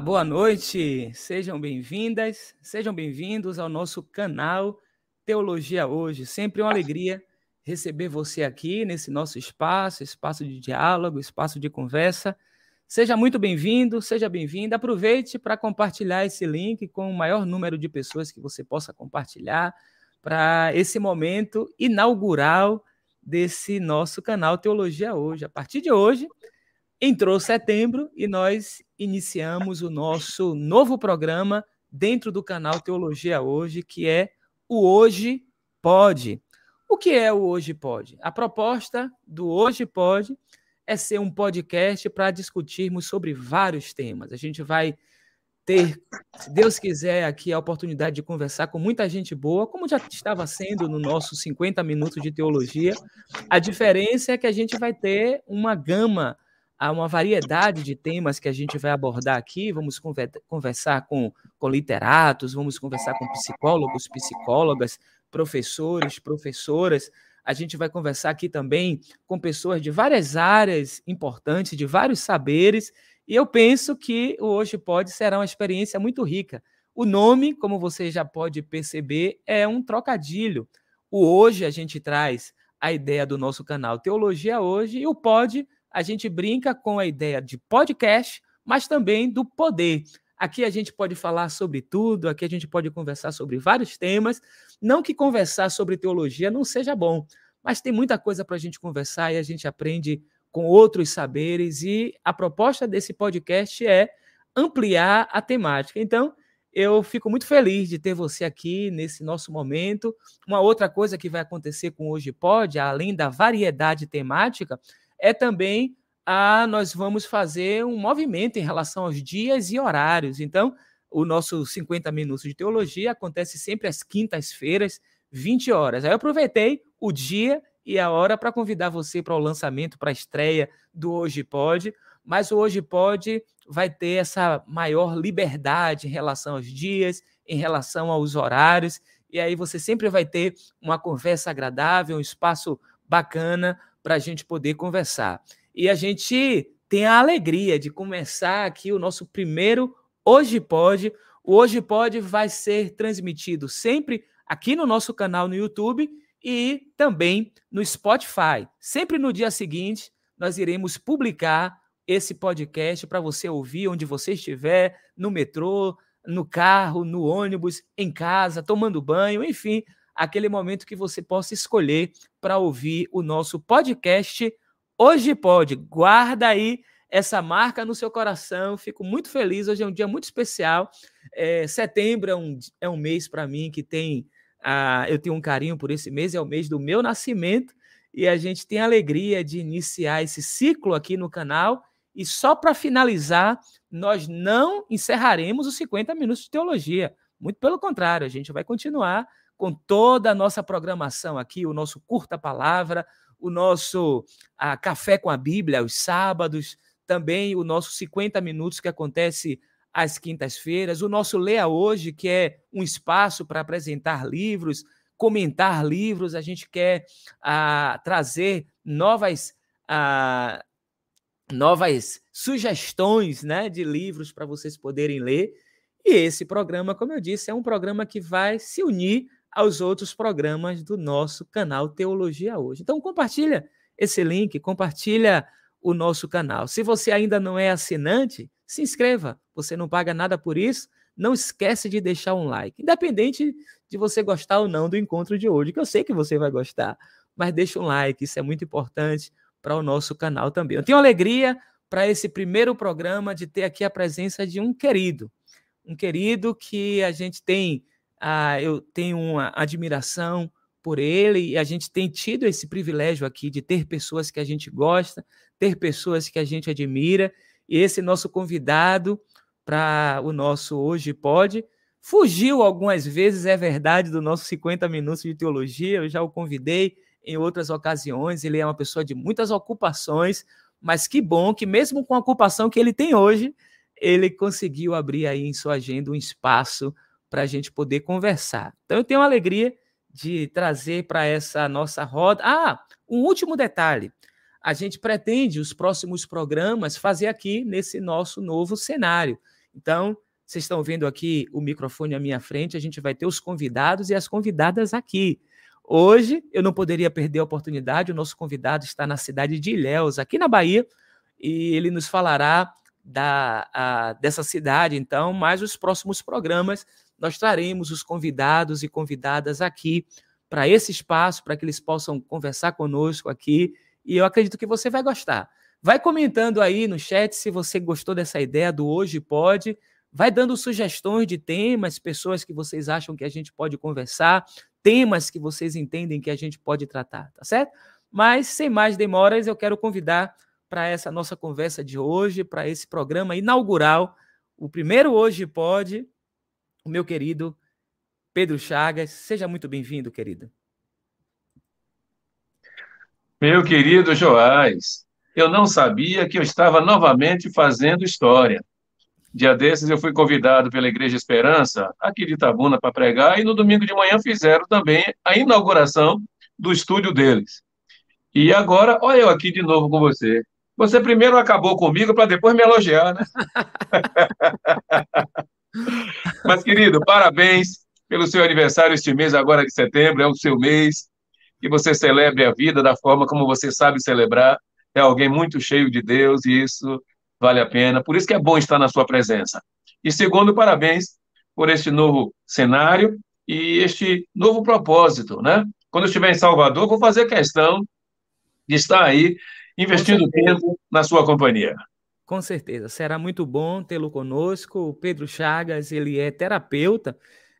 Boa noite. Sejam bem-vindas, sejam bem-vindos ao nosso canal Teologia Hoje. Sempre uma alegria receber você aqui nesse nosso espaço, espaço de diálogo, espaço de conversa. Seja muito bem-vindo, seja bem-vinda. Aproveite para compartilhar esse link com o maior número de pessoas que você possa compartilhar para esse momento inaugural desse nosso canal Teologia Hoje. A partir de hoje, entrou setembro e nós iniciamos o nosso novo programa dentro do canal Teologia Hoje, que é o Hoje Pode. O que é o Hoje Pode? A proposta do Hoje Pode é ser um podcast para discutirmos sobre vários temas. A gente vai ter, se Deus quiser, aqui a oportunidade de conversar com muita gente boa, como já estava sendo no nosso 50 minutos de teologia. A diferença é que a gente vai ter uma gama, uma variedade de temas que a gente vai abordar aqui. Vamos conversar com, com literatos, vamos conversar com psicólogos, psicólogas, professores, professoras. A gente vai conversar aqui também com pessoas de várias áreas importantes, de vários saberes, e eu penso que o Hoje Pode será uma experiência muito rica. O nome, como você já pode perceber, é um trocadilho. O hoje a gente traz a ideia do nosso canal Teologia Hoje e o Pod a gente brinca com a ideia de podcast, mas também do poder. Aqui a gente pode falar sobre tudo, aqui a gente pode conversar sobre vários temas. Não que conversar sobre teologia não seja bom, mas tem muita coisa para a gente conversar e a gente aprende com outros saberes, e a proposta desse podcast é ampliar a temática. Então, eu fico muito feliz de ter você aqui nesse nosso momento. Uma outra coisa que vai acontecer com Hoje Pode, além da variedade temática, é também a nós vamos fazer um movimento em relação aos dias e horários. Então, o nosso 50 minutos de teologia acontece sempre às quintas-feiras, 20 horas. Aí eu aproveitei o dia e a hora para convidar você para o lançamento, para a estreia do Hoje Pode. Mas o Hoje Pode vai ter essa maior liberdade em relação aos dias, em relação aos horários, e aí você sempre vai ter uma conversa agradável, um espaço bacana para a gente poder conversar. E a gente tem a alegria de começar aqui o nosso primeiro Hoje Pode. O Hoje Pode vai ser transmitido sempre aqui no nosso canal no YouTube e também no Spotify. Sempre no dia seguinte, nós iremos publicar esse podcast para você ouvir onde você estiver, no metrô, no carro, no ônibus, em casa, tomando banho, enfim, aquele momento que você possa escolher para ouvir o nosso podcast. Hoje pode, guarda aí essa marca no seu coração. Fico muito feliz. Hoje é um dia muito especial. É, setembro é um, é um mês para mim que tem ah, eu tenho um carinho por esse mês, é o mês do meu nascimento, e a gente tem a alegria de iniciar esse ciclo aqui no canal. E só para finalizar, nós não encerraremos os 50 minutos de teologia. Muito pelo contrário, a gente vai continuar com toda a nossa programação aqui, o nosso curta palavra, o nosso ah, café com a Bíblia aos sábados, também o nosso 50 minutos que acontece às quintas-feiras, o nosso Leia Hoje, que é um espaço para apresentar livros, comentar livros, a gente quer ah, trazer novas, ah, novas sugestões né, de livros para vocês poderem ler. E esse programa, como eu disse, é um programa que vai se unir aos outros programas do nosso canal Teologia Hoje. Então compartilha esse link, compartilha o nosso canal. Se você ainda não é assinante, se inscreva, você não paga nada por isso. Não esquece de deixar um like, independente de você gostar ou não do encontro de hoje, que eu sei que você vai gostar, mas deixa um like, isso é muito importante para o nosso canal também. Eu tenho alegria para esse primeiro programa de ter aqui a presença de um querido, um querido que a gente tem, ah, eu tenho uma admiração por ele e a gente tem tido esse privilégio aqui de ter pessoas que a gente gosta, ter pessoas que a gente admira e esse nosso convidado para o nosso Hoje Pode fugiu algumas vezes, é verdade, do nosso 50 minutos de teologia. Eu já o convidei em outras ocasiões. Ele é uma pessoa de muitas ocupações, mas que bom que, mesmo com a ocupação que ele tem hoje, ele conseguiu abrir aí em sua agenda um espaço para a gente poder conversar. Então, eu tenho a alegria de trazer para essa nossa roda. Ah, um último detalhe a gente pretende os próximos programas fazer aqui nesse nosso novo cenário. Então, vocês estão vendo aqui o microfone à minha frente, a gente vai ter os convidados e as convidadas aqui. Hoje, eu não poderia perder a oportunidade, o nosso convidado está na cidade de Ilhéus, aqui na Bahia, e ele nos falará da, a, dessa cidade, então, mas os próximos programas nós traremos os convidados e convidadas aqui para esse espaço, para que eles possam conversar conosco aqui, e eu acredito que você vai gostar. Vai comentando aí no chat se você gostou dessa ideia do Hoje Pode, vai dando sugestões de temas, pessoas que vocês acham que a gente pode conversar, temas que vocês entendem que a gente pode tratar, tá certo? Mas sem mais demoras, eu quero convidar para essa nossa conversa de hoje, para esse programa inaugural, o primeiro Hoje Pode, o meu querido Pedro Chagas. Seja muito bem-vindo, querido. Meu querido Joás, eu não sabia que eu estava novamente fazendo história. Dia desses eu fui convidado pela Igreja Esperança, aqui de Itabuna, para pregar, e no domingo de manhã fizeram também a inauguração do estúdio deles. E agora, olha eu aqui de novo com você. Você primeiro acabou comigo para depois me elogiar, né? Mas, querido, parabéns pelo seu aniversário este mês, agora de setembro, é o seu mês. Que você celebre a vida da forma como você sabe celebrar. É alguém muito cheio de Deus e isso vale a pena. Por isso que é bom estar na sua presença. E segundo, parabéns por este novo cenário e este novo propósito, né? Quando eu estiver em Salvador, vou fazer questão de estar aí investindo tempo na sua companhia. Com certeza, será muito bom tê-lo conosco. O Pedro Chagas, ele é terapeuta,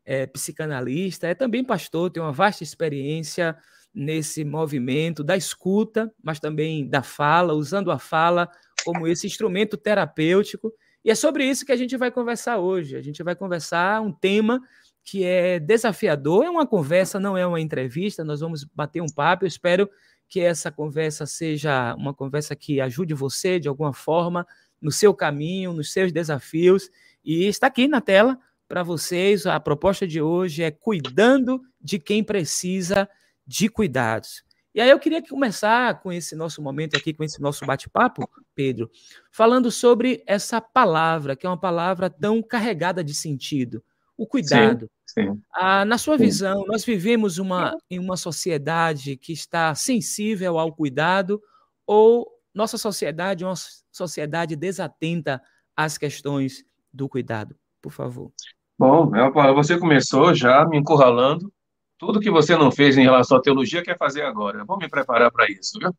é psicanalista, é também pastor, tem uma vasta experiência nesse movimento da escuta, mas também da fala, usando a fala como esse instrumento terapêutico. E é sobre isso que a gente vai conversar hoje. A gente vai conversar um tema que é desafiador, é uma conversa, não é uma entrevista, nós vamos bater um papo. Eu espero que essa conversa seja uma conversa que ajude você de alguma forma no seu caminho, nos seus desafios. E está aqui na tela para vocês. A proposta de hoje é cuidando de quem precisa de cuidados. E aí eu queria começar com esse nosso momento aqui, com esse nosso bate-papo, Pedro, falando sobre essa palavra, que é uma palavra tão carregada de sentido, o cuidado. Sim, sim. Ah, na sua sim. visão, nós vivemos uma, em uma sociedade que está sensível ao cuidado ou nossa sociedade é uma sociedade desatenta às questões do cuidado? Por favor. Bom, você começou já me encurralando. Tudo que você não fez em relação à teologia quer fazer agora. Eu vou me preparar para isso, viu?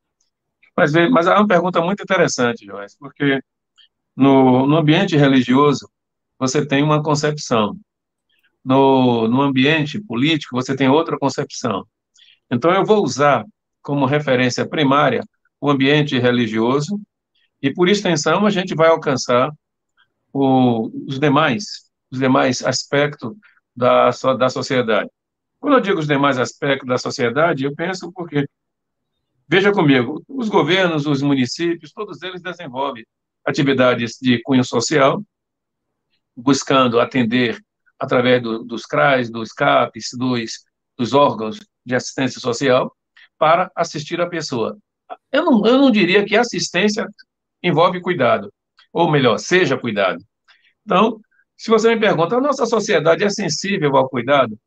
Mas, mas há uma pergunta muito interessante, Joyce, porque no, no ambiente religioso você tem uma concepção no, no ambiente político, você tem outra concepção. Então, eu vou usar como referência primária o ambiente religioso, e por extensão, a gente vai alcançar o, os demais, os demais aspectos da, da sociedade. Quando eu digo os demais aspectos da sociedade, eu penso porque, veja comigo, os governos, os municípios, todos eles desenvolvem atividades de cunho social, buscando atender através do, dos CRAs, dos CAPs, dos, dos órgãos de assistência social, para assistir a pessoa. Eu não, eu não diria que assistência envolve cuidado, ou melhor, seja cuidado. Então, se você me pergunta, a nossa sociedade é sensível ao cuidado?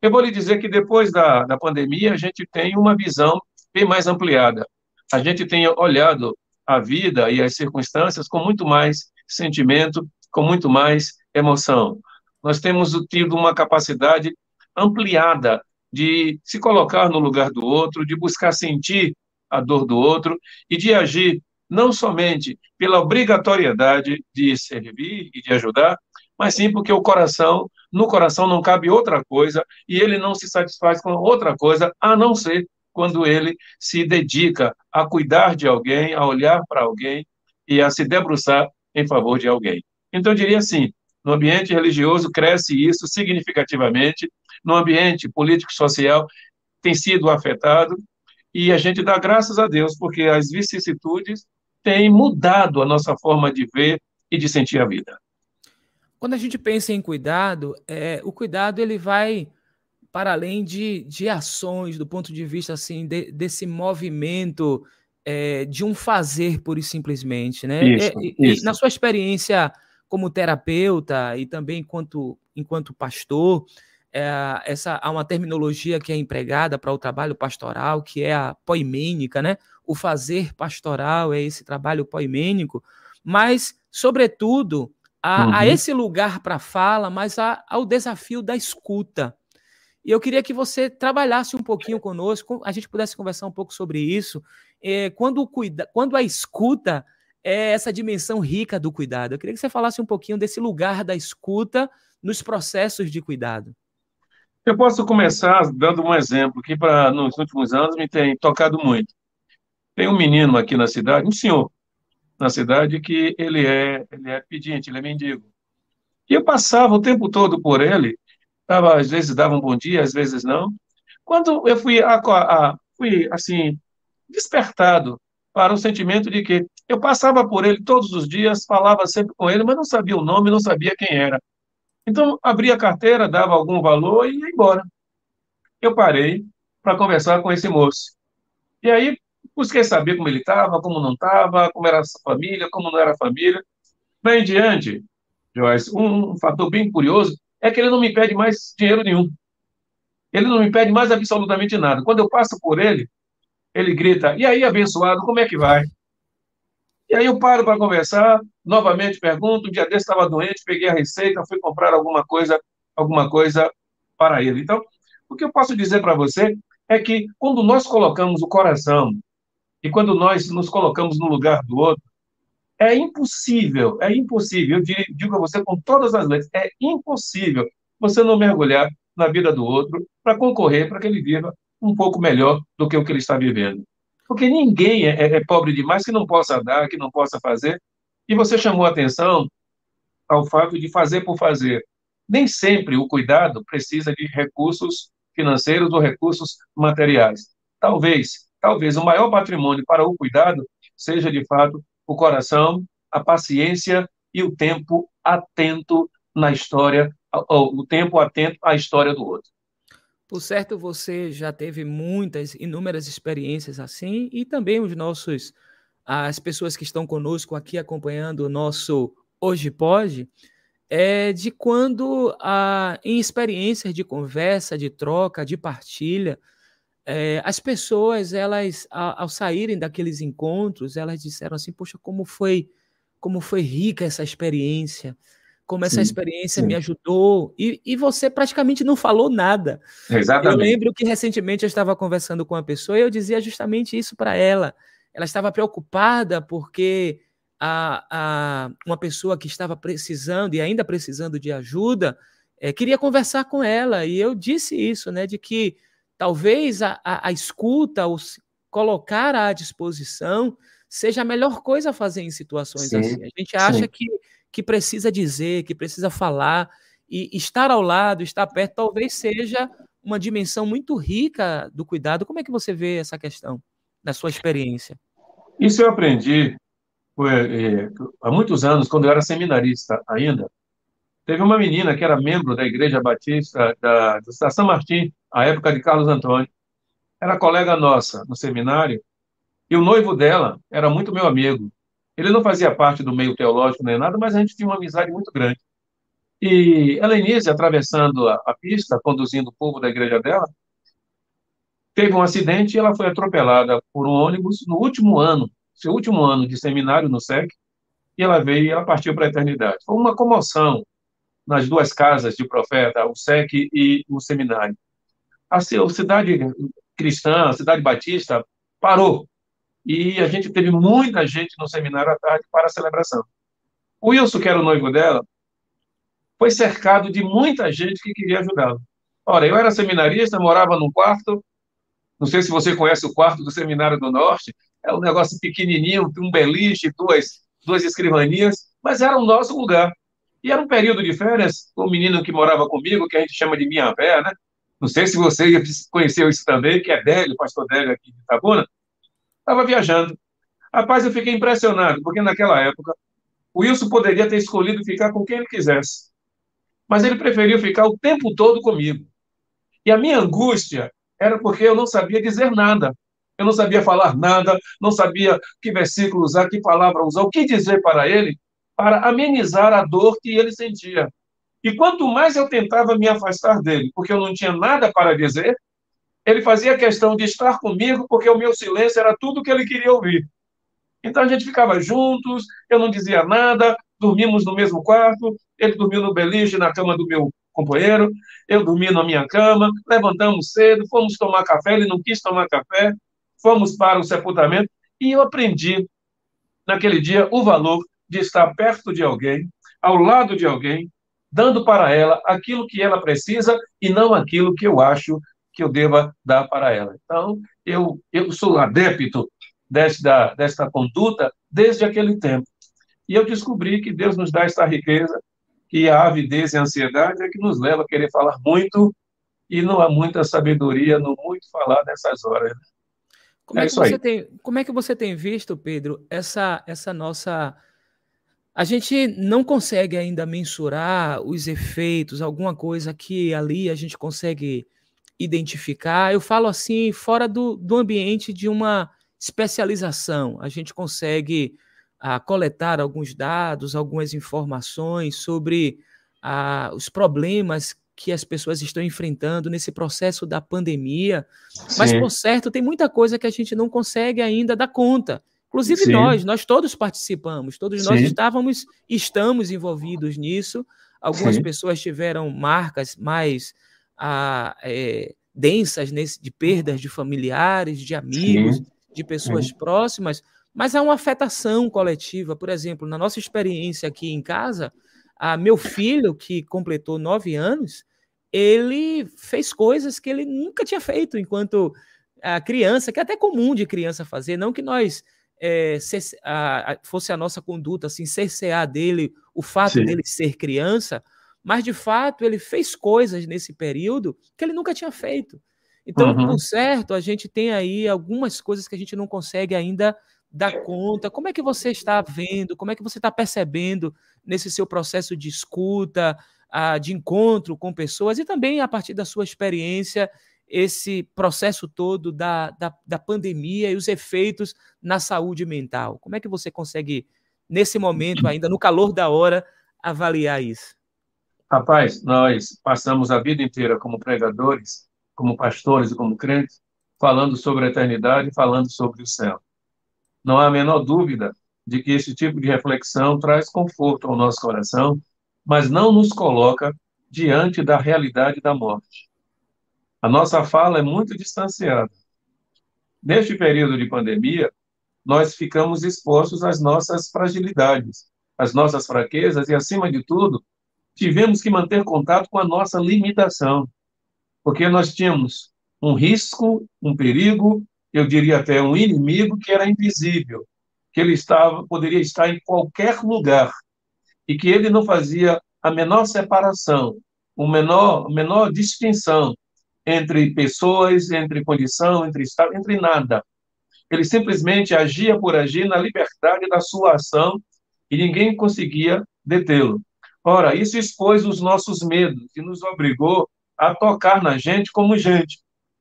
Eu vou lhe dizer que depois da, da pandemia, a gente tem uma visão bem mais ampliada. A gente tem olhado a vida e as circunstâncias com muito mais sentimento, com muito mais emoção nós temos tido uma capacidade ampliada de se colocar no lugar do outro, de buscar sentir a dor do outro e de agir não somente pela obrigatoriedade de servir e de ajudar, mas sim porque o coração, no coração não cabe outra coisa e ele não se satisfaz com outra coisa a não ser quando ele se dedica a cuidar de alguém, a olhar para alguém e a se debruçar em favor de alguém. Então eu diria assim, no ambiente religioso, cresce isso significativamente. No ambiente político-social, tem sido afetado. E a gente dá graças a Deus, porque as vicissitudes têm mudado a nossa forma de ver e de sentir a vida. Quando a gente pensa em cuidado, é, o cuidado ele vai para além de, de ações, do ponto de vista assim de, desse movimento é, de um fazer pura e simplesmente, né? Isso, é, isso. na sua experiência como terapeuta e também enquanto, enquanto pastor, é, essa há uma terminologia que é empregada para o trabalho pastoral, que é a poimênica, né? O fazer pastoral é esse trabalho poimênico, mas, sobretudo, a, uhum. a esse lugar para fala, mas a, ao desafio da escuta. E eu queria que você trabalhasse um pouquinho conosco, a gente pudesse conversar um pouco sobre isso. É, quando, cuida, quando a escuta é essa dimensão rica do cuidado. Eu queria que você falasse um pouquinho desse lugar da escuta nos processos de cuidado. Eu posso começar dando um exemplo que para nos últimos anos me tem tocado muito. Tem um menino aqui na cidade, um senhor na cidade que ele é ele é pedinte, ele é mendigo. E eu passava o tempo todo por ele Tava, às vezes dava um bom dia, às vezes não. Quando eu fui, a, a, fui assim, despertado para o sentimento de que eu passava por ele todos os dias, falava sempre com ele, mas não sabia o nome, não sabia quem era. Então, abria a carteira, dava algum valor e ia embora. Eu parei para conversar com esse moço. E aí, busquei saber como ele estava, como não estava, como era a família, como não era a família. Bem diante, Joyce, um, um fator bem curioso é que ele não me pede mais dinheiro nenhum. Ele não me pede mais absolutamente nada. Quando eu passo por ele, ele grita: E aí, abençoado, como é que vai? E aí eu paro para conversar, novamente pergunto. Um dia desse estava doente, peguei a receita, fui comprar alguma coisa, alguma coisa para ele. Então, o que eu posso dizer para você é que quando nós colocamos o coração e quando nós nos colocamos no lugar do outro, é impossível, é impossível, eu digo a você com todas as letras, é impossível você não mergulhar na vida do outro para concorrer para que ele viva um pouco melhor do que o que ele está vivendo. Porque ninguém é, é, é pobre demais que não possa dar, que não possa fazer. E você chamou a atenção ao fato de fazer por fazer. Nem sempre o cuidado precisa de recursos financeiros ou recursos materiais. Talvez, talvez o maior patrimônio para o cuidado seja de fato o coração, a paciência e o tempo atento na história, o tempo atento à história do outro. Por certo, você já teve muitas, inúmeras experiências assim, e também os nossos, as pessoas que estão conosco aqui acompanhando o nosso Hoje Pode, é de quando, a, em experiências de conversa, de troca, de partilha, é, as pessoas, elas, ao, ao, saírem daqueles encontros, elas disseram assim, poxa, como foi, como foi rica essa experiência, como essa sim, experiência sim. me ajudou, e, e você praticamente não falou nada. Exatamente. Eu lembro que recentemente eu estava conversando com uma pessoa e eu dizia justamente isso para ela. Ela estava preocupada porque a, a, uma pessoa que estava precisando e ainda precisando de ajuda é, queria conversar com ela, e eu disse isso, né, de que Talvez a, a, a escuta, o colocar à disposição, seja a melhor coisa a fazer em situações sim, assim. A gente acha que, que precisa dizer, que precisa falar, e estar ao lado, estar perto, talvez seja uma dimensão muito rica do cuidado. Como é que você vê essa questão, na sua experiência? Isso eu aprendi é, há muitos anos, quando eu era seminarista ainda. Teve uma menina que era membro da Igreja Batista da, da São Martim, à época de Carlos Antônio. Era colega nossa no seminário, e o noivo dela era muito meu amigo. Ele não fazia parte do meio teológico nem nada, mas a gente tinha uma amizade muito grande. E Helenise, atravessando a, a pista, conduzindo o povo da igreja dela, teve um acidente e ela foi atropelada por um ônibus no último ano, seu último ano de seminário no SEC, e ela veio e ela partiu para a eternidade. Foi uma comoção, nas duas casas de profeta, o SEC e o seminário. A cidade cristã, a cidade batista, parou. E a gente teve muita gente no seminário à tarde para a celebração. O Wilson, que era o noivo dela, foi cercado de muita gente que queria ajudá-lo. Ora, eu era seminarista, morava num quarto, não sei se você conhece o quarto do Seminário do Norte, é um negócio pequenininho, um beliche, duas, duas escrivanias, mas era o nosso lugar. E era um período de férias, o um menino que morava comigo, que a gente chama de minha vé, né? Não sei se você conheceu isso também, que é Délio, pastor Délio aqui de Itabuna, estava viajando. Rapaz, eu fiquei impressionado, porque naquela época o Wilson poderia ter escolhido ficar com quem ele quisesse. Mas ele preferiu ficar o tempo todo comigo. E a minha angústia era porque eu não sabia dizer nada. Eu não sabia falar nada, não sabia que versículo usar, que palavra usar, o que dizer para ele, para amenizar a dor que ele sentia. E quanto mais eu tentava me afastar dele, porque eu não tinha nada para dizer, ele fazia questão de estar comigo, porque o meu silêncio era tudo que ele queria ouvir. Então a gente ficava juntos, eu não dizia nada, dormimos no mesmo quarto, ele dormiu no beliche na cama do meu companheiro, eu dormi na minha cama, levantamos cedo, fomos tomar café, ele não quis tomar café, fomos para o sepultamento, e eu aprendi naquele dia o valor de estar perto de alguém, ao lado de alguém, dando para ela aquilo que ela precisa e não aquilo que eu acho que eu deva dar para ela. Então, eu, eu sou adepto desta, desta conduta desde aquele tempo. E eu descobri que Deus nos dá esta riqueza, que a avidez e a ansiedade é que nos leva a querer falar muito e não há muita sabedoria no muito falar nessas horas. Como é, é que você tem, como é que você tem visto, Pedro, essa, essa nossa a gente não consegue ainda mensurar os efeitos, alguma coisa que ali a gente consegue identificar. Eu falo assim, fora do, do ambiente de uma especialização. A gente consegue ah, coletar alguns dados, algumas informações sobre ah, os problemas que as pessoas estão enfrentando nesse processo da pandemia. Sim. Mas, por certo, tem muita coisa que a gente não consegue ainda dar conta. Inclusive Sim. nós, nós todos participamos, todos Sim. nós estávamos, estamos envolvidos nisso. Algumas pessoas tiveram marcas mais ah, é, densas nesse, de perdas de familiares, de amigos, de pessoas próximas, mas há uma afetação coletiva. Por exemplo, na nossa experiência aqui em casa, a meu filho, que completou nove anos, ele fez coisas que ele nunca tinha feito enquanto a criança, que é até comum de criança fazer, não que nós é, a, a, fosse a nossa conduta, assim, cercear dele o fato Sim. dele ser criança, mas de fato ele fez coisas nesse período que ele nunca tinha feito. Então, uhum. por certo, a gente tem aí algumas coisas que a gente não consegue ainda dar conta. Como é que você está vendo? Como é que você está percebendo nesse seu processo de escuta, de encontro com pessoas e também a partir da sua experiência esse processo todo da, da, da, pandemia e os efeitos na saúde mental? Como é que você consegue, nesse momento, ainda no calor da hora, avaliar isso? Rapaz, nós passamos a vida inteira como pregadores, como pastores e como crentes, falando sobre a eternidade, falando sobre o céu. Não há a menor dúvida de que esse tipo de reflexão traz conforto ao nosso coração, mas não nos coloca diante da realidade da morte. A nossa fala é muito distanciada. Neste período de pandemia, nós ficamos expostos às nossas fragilidades, às nossas fraquezas e, acima de tudo, tivemos que manter contato com a nossa limitação, porque nós tínhamos um risco, um perigo, eu diria até um inimigo que era invisível, que ele estava, poderia estar em qualquer lugar e que ele não fazia a menor separação, o menor, menor distinção entre pessoas, entre condição, entre estado, entre nada. Ele simplesmente agia por agir na liberdade da sua ação e ninguém conseguia detê-lo. Ora, isso expôs os nossos medos e nos obrigou a tocar na gente como gente.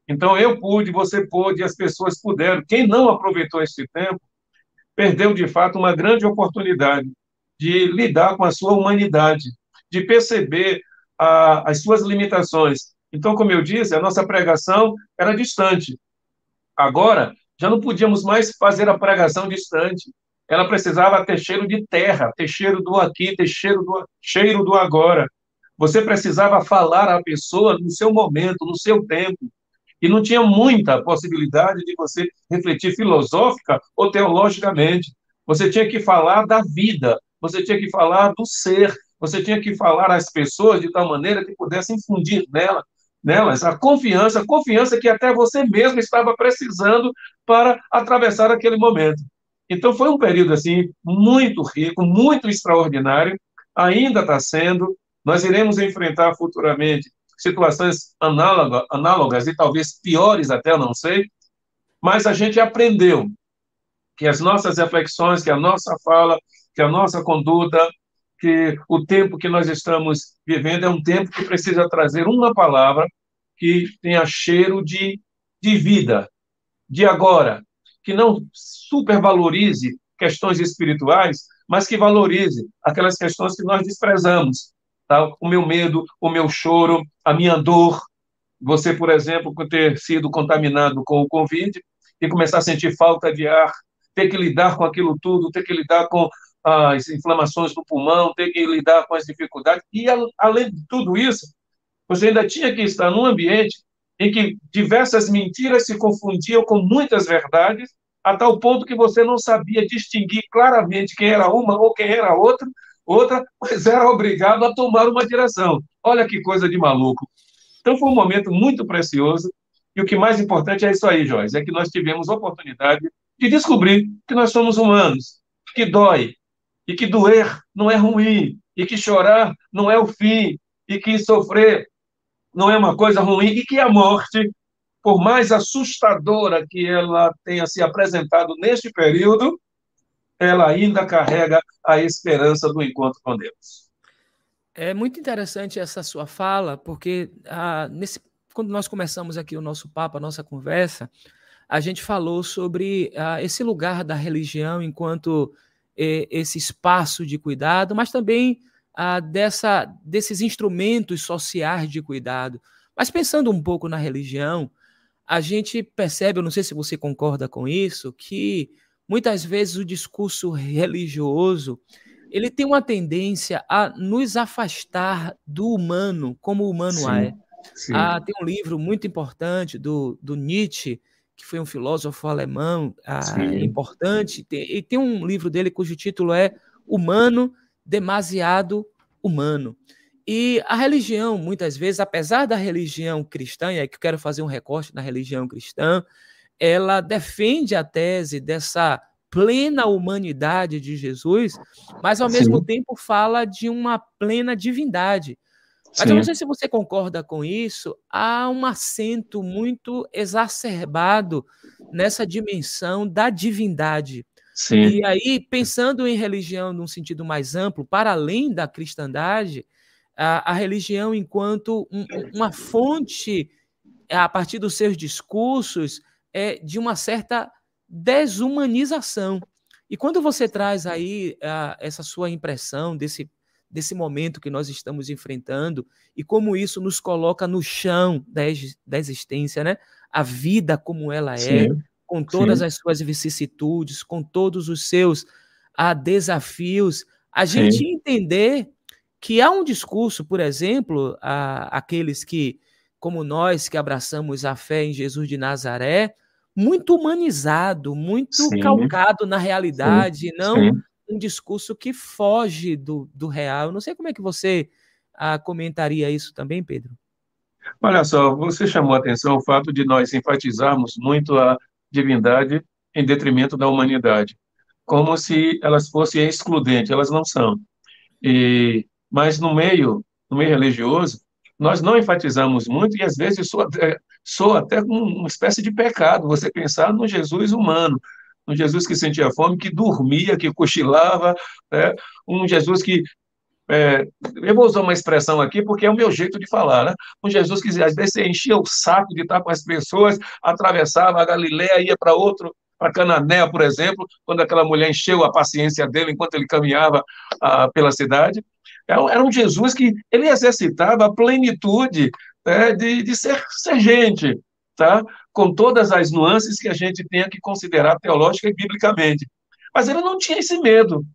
Então, eu pude, você pôde, as pessoas puderam. Quem não aproveitou esse tempo, perdeu de fato uma grande oportunidade de lidar com a sua humanidade, de perceber a, as suas limitações então, como eu disse, a nossa pregação era distante. Agora, já não podíamos mais fazer a pregação distante. Ela precisava ter cheiro de terra, ter cheiro do aqui, ter cheiro do, cheiro do agora. Você precisava falar à pessoa no seu momento, no seu tempo. E não tinha muita possibilidade de você refletir filosófica ou teologicamente. Você tinha que falar da vida, você tinha que falar do ser, você tinha que falar às pessoas de tal maneira que pudesse infundir nela nelas a confiança, a confiança que até você mesmo estava precisando para atravessar aquele momento. Então foi um período assim muito rico, muito extraordinário, ainda está sendo. Nós iremos enfrentar futuramente situações análogas, análogas e talvez piores até, não sei, mas a gente aprendeu que as nossas reflexões, que a nossa fala, que a nossa conduta, que o tempo que nós estamos vivendo é um tempo que precisa trazer uma palavra que tenha cheiro de, de vida, de agora, que não supervalorize questões espirituais, mas que valorize aquelas questões que nós desprezamos. Tá? O meu medo, o meu choro, a minha dor. Você, por exemplo, por ter sido contaminado com o Covid e começar a sentir falta de ar, ter que lidar com aquilo tudo, ter que lidar com as inflamações do pulmão, ter que lidar com as dificuldades. E, além de tudo isso, você ainda tinha que estar num ambiente em que diversas mentiras se confundiam com muitas verdades, a tal ponto que você não sabia distinguir claramente quem era uma ou quem era outra, outra, mas era obrigado a tomar uma direção. Olha que coisa de maluco. Então foi um momento muito precioso, e o que mais importante é isso aí, Joyce, é que nós tivemos oportunidade de descobrir que nós somos humanos, que dói, e que doer não é ruim, e que chorar não é o fim, e que sofrer não é uma coisa ruim, e que a morte, por mais assustadora que ela tenha se apresentado neste período, ela ainda carrega a esperança do encontro com Deus. É muito interessante essa sua fala, porque ah, nesse, quando nós começamos aqui o nosso papo, a nossa conversa, a gente falou sobre ah, esse lugar da religião enquanto eh, esse espaço de cuidado, mas também ah, dessa, desses instrumentos sociais de cuidado. Mas pensando um pouco na religião, a gente percebe, eu não sei se você concorda com isso, que muitas vezes o discurso religioso ele tem uma tendência a nos afastar do humano, como o humano sim, é. Sim. Ah, tem um livro muito importante do, do Nietzsche, que foi um filósofo alemão ah, importante, e tem um livro dele cujo título é Humano, Demasiado Humano. E a religião, muitas vezes, apesar da religião cristã, e que eu quero fazer um recorte na religião cristã, ela defende a tese dessa plena humanidade de Jesus, mas ao Sim. mesmo tempo fala de uma plena divindade. Mas Sim. eu não sei se você concorda com isso, há um acento muito exacerbado nessa dimensão da divindade. Sim. E aí, pensando em religião num sentido mais amplo, para além da cristandade, a, a religião enquanto um, uma fonte, a partir dos seus discursos, é, de uma certa desumanização. E quando você traz aí a, essa sua impressão desse, desse momento que nós estamos enfrentando e como isso nos coloca no chão da, da existência, né? A vida como ela é, sim, com todas sim. as suas vicissitudes, com todos os seus a, desafios, a gente sim. entender que há um discurso, por exemplo, a, aqueles que, como nós, que abraçamos a fé em Jesus de Nazaré, muito humanizado, muito sim, calcado na realidade, não um discurso que foge do, do real. Eu não sei como é que você ah, comentaria isso também, Pedro. Olha só, você chamou a atenção o fato de nós enfatizarmos muito a divindade em detrimento da humanidade, como se elas fossem excludentes, elas não são. E, mas no meio, no meio religioso, nós não enfatizamos muito e às vezes soa, soa até uma espécie de pecado você pensar no Jesus humano, um Jesus que sentia fome, que dormia, que cochilava, né? um Jesus que é, eu vou usar uma expressão aqui porque é o meu jeito de falar, né? Jesus que às vezes enchia o saco de estar com as pessoas, atravessava a Galiléia, ia para outro, para Canané, por exemplo, quando aquela mulher encheu a paciência dele enquanto ele caminhava ah, pela cidade. Era um Jesus que ele exercitava a plenitude né, de, de ser, ser gente, tá? com todas as nuances que a gente tenha que considerar teológica e biblicamente. Mas ele não tinha esse medo.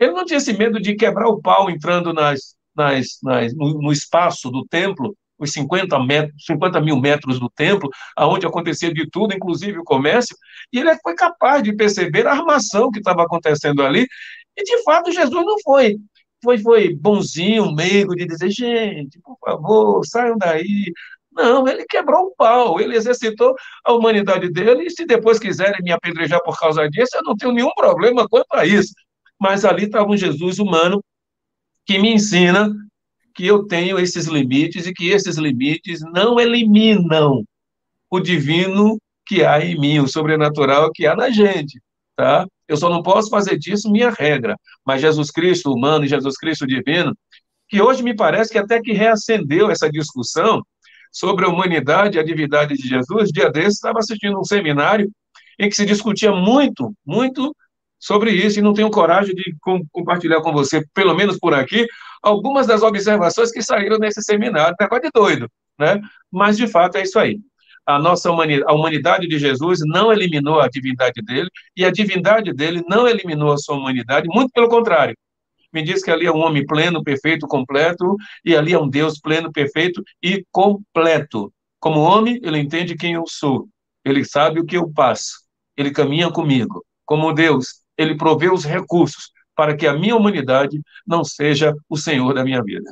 Ele não tinha esse medo de quebrar o pau entrando nas, nas, nas no, no, espaço do templo, os 50, metros, 50 mil metros do templo, aonde acontecia de tudo, inclusive o comércio, e ele foi capaz de perceber a armação que estava acontecendo ali, e de fato Jesus não foi foi, foi bonzinho, meigo, de dizer, gente, por favor, saiam daí. Não, ele quebrou o pau, ele exercitou a humanidade dele, e se depois quiserem me apedrejar por causa disso, eu não tenho nenhum problema quanto a isso. Mas ali estava um Jesus humano que me ensina que eu tenho esses limites e que esses limites não eliminam o divino que há em mim, o sobrenatural que há na gente, tá? Eu só não posso fazer disso minha regra. Mas Jesus Cristo humano e Jesus Cristo divino, que hoje me parece que até que reacendeu essa discussão sobre a humanidade e a divindade de Jesus. Dia desses estava assistindo um seminário em que se discutia muito, muito sobre isso e não tenho coragem de com, compartilhar com você, pelo menos por aqui, algumas das observações que saíram nesse seminário. Negócio de doido, né? Mas, de fato, é isso aí. A nossa humanidade, a humanidade de Jesus não eliminou a divindade dele e a divindade dele não eliminou a sua humanidade, muito pelo contrário. Me diz que ali é um homem pleno, perfeito, completo, e ali é um Deus pleno, perfeito e completo. Como homem, ele entende quem eu sou, ele sabe o que eu passo, ele caminha comigo. Como Deus, ele provê os recursos para que a minha humanidade não seja o senhor da minha vida.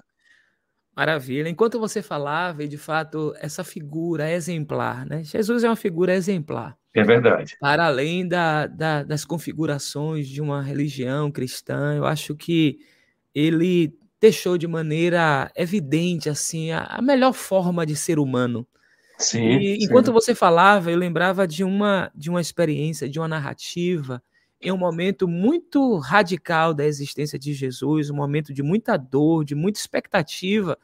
Maravilha. Enquanto você falava, e de fato, essa figura exemplar, né? Jesus é uma figura exemplar. É verdade. Para além da, da, das configurações de uma religião cristã, eu acho que ele deixou de maneira evidente assim a, a melhor forma de ser humano. Sim, e enquanto sim. você falava, eu lembrava de uma de uma experiência, de uma narrativa em um momento muito radical da existência de Jesus, um momento de muita dor, de muita expectativa.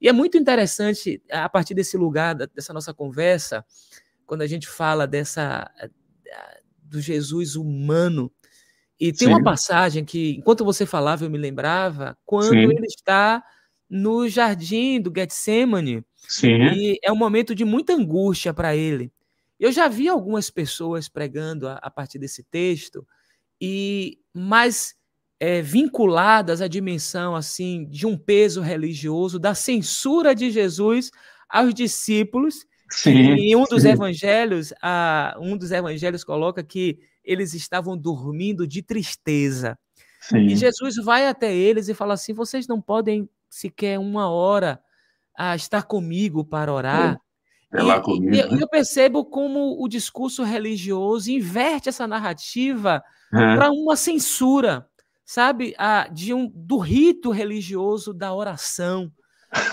E é muito interessante, a partir desse lugar, dessa nossa conversa, quando a gente fala dessa do Jesus humano. E tem Sim. uma passagem que, enquanto você falava, eu me lembrava, quando Sim. ele está no jardim do Getsemane. Sim. E é um momento de muita angústia para ele. Eu já vi algumas pessoas pregando a, a partir desse texto e mais é, vinculadas à dimensão assim de um peso religioso, da censura de Jesus aos discípulos. Sim, em um dos sim. evangelhos, a, um dos evangelhos coloca que eles estavam dormindo de tristeza. Sim. E Jesus vai até eles e fala assim: vocês não podem sequer uma hora a estar comigo para orar. É e, né? eu percebo como o discurso religioso inverte essa narrativa é. para uma censura, sabe, a, de um, do rito religioso da oração.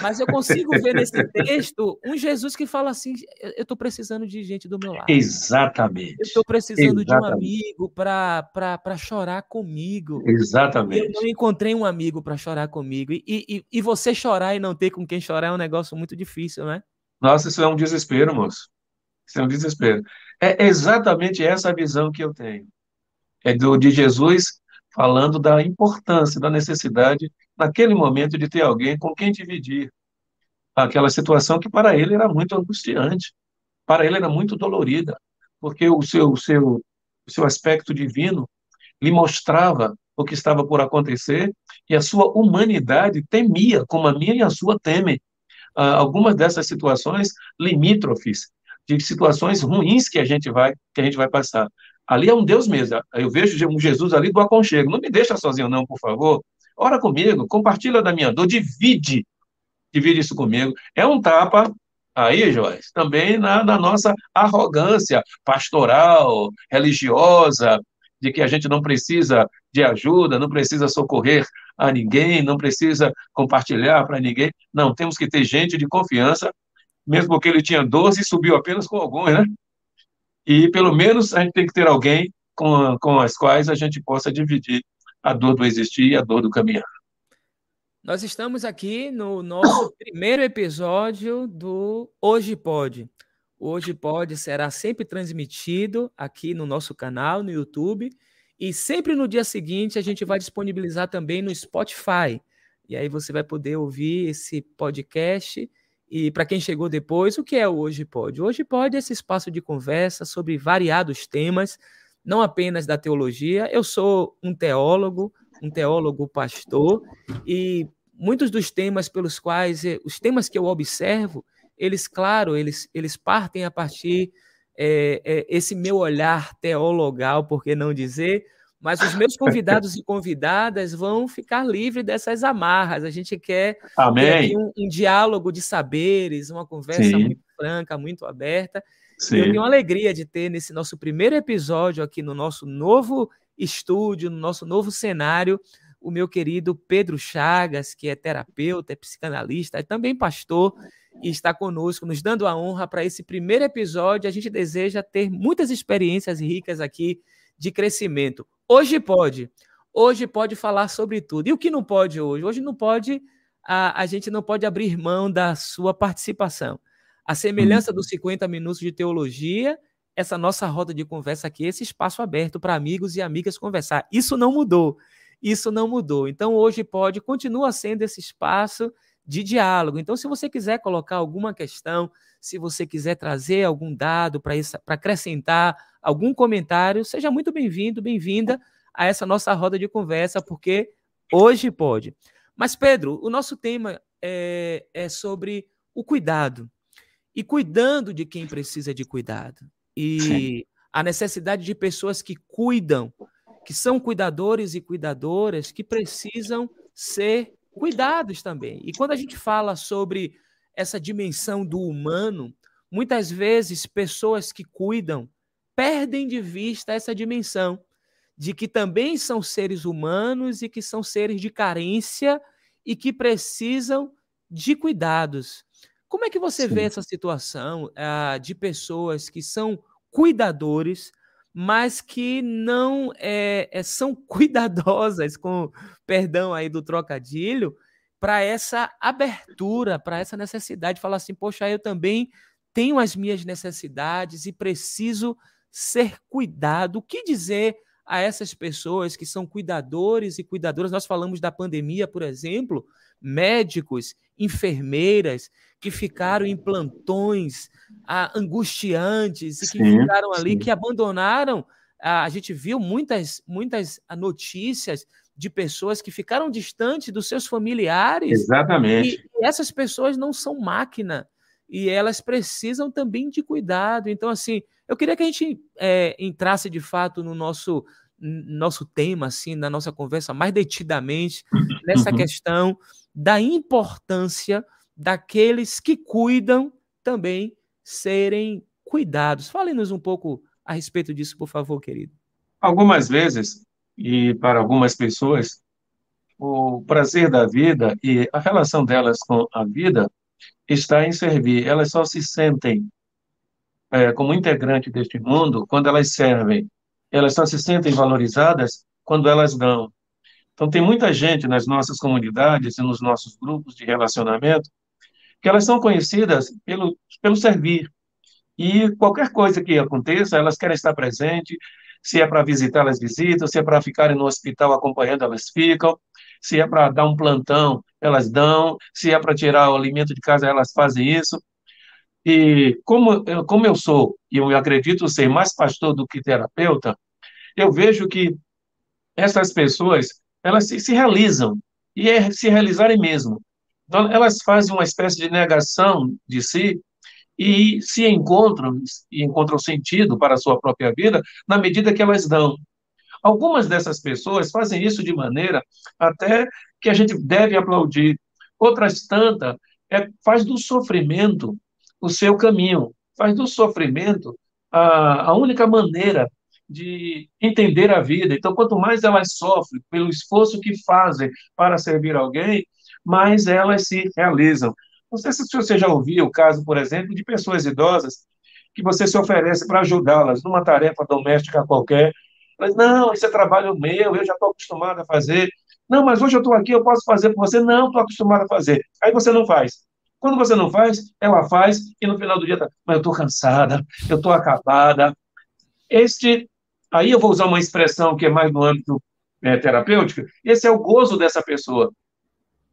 Mas eu consigo ver nesse texto um Jesus que fala assim: eu estou precisando de gente do meu lado. Exatamente. Eu estou precisando Exatamente. de um amigo para chorar comigo. Exatamente. Eu não encontrei um amigo para chorar comigo. E, e, e você chorar e não ter com quem chorar é um negócio muito difícil, né? Nossa, isso é um desespero, moço. Isso é um desespero. É exatamente essa visão que eu tenho. É do, de Jesus falando da importância, da necessidade, naquele momento, de ter alguém com quem dividir aquela situação que para ele era muito angustiante, para ele era muito dolorida, porque o seu, o seu, o seu aspecto divino lhe mostrava o que estava por acontecer e a sua humanidade temia, como a minha e a sua temem, algumas dessas situações limítrofes, de situações ruins que a gente vai que a gente vai passar. Ali é um Deus mesmo. Eu vejo um Jesus ali do aconchego. Não me deixa sozinho não, por favor. Ora comigo, compartilha da minha dor, divide, divide isso comigo. É um tapa aí, Joyce, também na, na nossa arrogância pastoral, religiosa, de que a gente não precisa de ajuda, não precisa socorrer a ninguém, não precisa compartilhar para ninguém. Não, temos que ter gente de confiança, mesmo porque ele tinha 12 e subiu apenas com alguns, né? E pelo menos a gente tem que ter alguém com, com as quais a gente possa dividir a dor do existir e a dor do caminhar. Nós estamos aqui no nosso primeiro episódio do Hoje Pode. Hoje Pode será sempre transmitido aqui no nosso canal, no YouTube, e sempre no dia seguinte a gente vai disponibilizar também no Spotify. E aí você vai poder ouvir esse podcast. E para quem chegou depois, o que é o Hoje Pode? Hoje Pode é esse espaço de conversa sobre variados temas, não apenas da teologia. Eu sou um teólogo, um teólogo pastor, e muitos dos temas pelos quais, os temas que eu observo, eles, claro, eles, eles partem a partir é, é, esse meu olhar teologal, por que não dizer, mas os meus convidados e convidadas vão ficar livres dessas amarras. A gente quer um, um, diálogo de saberes, uma conversa Sim. muito franca, muito aberta. Sim. Eu tenho alegria de ter nesse nosso primeiro episódio aqui no nosso novo estúdio, no nosso novo cenário, o meu querido Pedro Chagas, que é terapeuta, é psicanalista, é também pastor e está conosco, nos dando a honra para esse primeiro episódio. A gente deseja ter muitas experiências ricas aqui de crescimento. Hoje pode. Hoje pode falar sobre tudo. E o que não pode hoje? Hoje não pode, a, a gente não pode abrir mão da sua participação. A semelhança dos 50 minutos de teologia essa nossa roda de conversa aqui, esse espaço aberto para amigos e amigas conversar. Isso não mudou. Isso não mudou. Então, hoje pode, continua sendo esse espaço de diálogo. Então, se você quiser colocar alguma questão, se você quiser trazer algum dado para acrescentar algum comentário, seja muito bem-vindo, bem-vinda a essa nossa roda de conversa, porque hoje pode. Mas, Pedro, o nosso tema é, é sobre o cuidado. E cuidando de quem precisa de cuidado. E Sim. a necessidade de pessoas que cuidam, que são cuidadores e cuidadoras, que precisam ser cuidados também. E quando a gente fala sobre essa dimensão do humano, muitas vezes pessoas que cuidam perdem de vista essa dimensão de que também são seres humanos e que são seres de carência e que precisam de cuidados. Como é que você Sim. vê essa situação uh, de pessoas que são cuidadores, mas que não é, é, são cuidadosas, com perdão aí do trocadilho, para essa abertura, para essa necessidade de falar assim, poxa, eu também tenho as minhas necessidades e preciso ser cuidado. O que dizer a essas pessoas que são cuidadores e cuidadoras? Nós falamos da pandemia, por exemplo, médicos, enfermeiras que ficaram em plantões ah, angustiantes e que sim, ficaram ali, sim. que abandonaram. Ah, a gente viu muitas, muitas notícias de pessoas que ficaram distantes dos seus familiares. Exatamente. E, e essas pessoas não são máquina e elas precisam também de cuidado. Então, assim, eu queria que a gente é, entrasse de fato no nosso nosso tema, assim, na nossa conversa mais detidamente nessa uhum. questão da importância daqueles que cuidam também serem cuidados. Fale-nos um pouco a respeito disso, por favor, querido. Algumas vezes e para algumas pessoas, o prazer da vida e a relação delas com a vida está em servir. Elas só se sentem é, como integrante deste mundo quando elas servem. Elas só se sentem valorizadas quando elas dão. Então, tem muita gente nas nossas comunidades e nos nossos grupos de relacionamento que elas são conhecidas pelo, pelo servir. E qualquer coisa que aconteça, elas querem estar presente, se é para visitar, elas visitam, se é para ficarem no hospital acompanhando, elas ficam, se é para dar um plantão, elas dão, se é para tirar o alimento de casa, elas fazem isso. E como, como eu sou, e eu acredito ser mais pastor do que terapeuta, eu vejo que essas pessoas, elas se, se realizam, e é se realizarem mesmo. Então, elas fazem uma espécie de negação de si e se encontram e encontram sentido para a sua própria vida na medida que elas dão. Algumas dessas pessoas fazem isso de maneira até que a gente deve aplaudir. Outras tantas é, faz do sofrimento o seu caminho, faz do sofrimento a, a única maneira de entender a vida. Então, quanto mais elas sofrem pelo esforço que fazem para servir alguém, mais elas se realizam. Não sei se você já ouviu o caso, por exemplo, de pessoas idosas que você se oferece para ajudá-las numa tarefa doméstica qualquer. Mas, não, isso é trabalho meu, eu já estou acostumado a fazer. Não, mas hoje eu estou aqui, eu posso fazer por você. Não, estou acostumado a fazer. Aí você não faz. Quando você não faz, ela faz, e no final do dia, tá, mas eu estou cansada, eu estou acabada. Este, aí eu vou usar uma expressão que é mais no âmbito é, terapêutico, esse é o gozo dessa pessoa.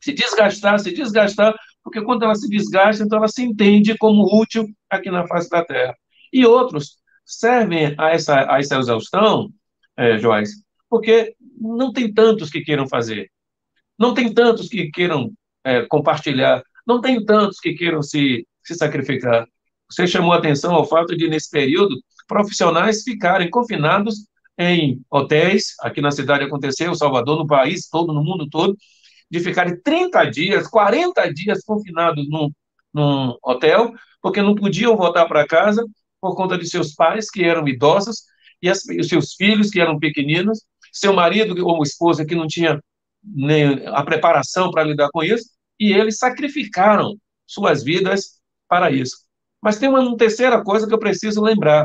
Se desgastar, se desgastar, porque quando ela se desgasta, então ela se entende como útil aqui na face da Terra. E outros servem a essa, a essa exaustão, é, porque não tem tantos que queiram fazer, não tem tantos que queiram é, compartilhar, não tem tantos que queiram se, se sacrificar. Você chamou atenção ao fato de, nesse período, profissionais ficarem confinados em hotéis, aqui na cidade aconteceu, Salvador, no país todo, no mundo todo, de ficarem 30 dias, 40 dias confinados num, num hotel, porque não podiam voltar para casa por conta de seus pais, que eram idosos, e, as, os seus filhos, que eram pequeninos, seu marido ou esposa, que não tinha nem a preparação para lidar com isso, e eles sacrificaram suas vidas para isso. Mas tem uma terceira coisa que eu preciso lembrar,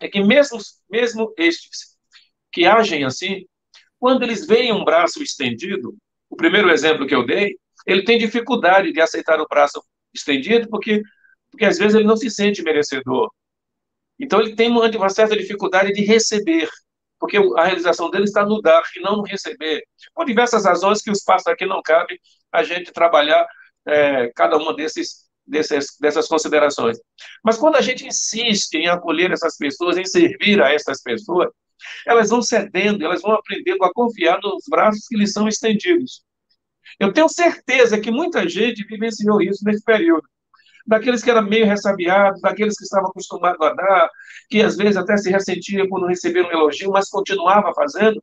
é que mesmo, mesmo estes que agem assim, quando eles veem um braço estendido, o primeiro exemplo que eu dei, ele tem dificuldade de aceitar o braço estendido porque, porque às vezes ele não se sente merecedor. Então ele tem uma, certa dificuldade de receber, porque a realização dele está no dar e não no receber. Por diversas razões que o espaço aqui não cabe a gente trabalhar é, cada uma desses, desses, dessas considerações. Mas quando a gente insiste em acolher essas pessoas, em servir a essas pessoas, elas vão cedendo, elas vão aprendendo a confiar nos braços que lhes são estendidos. Eu tenho certeza que muita gente vivenciou isso nesse período. Daqueles que eram meio ressabiados, daqueles que estavam acostumados a dar, que às vezes até se ressentiam por não receber um elogio, mas continuava fazendo.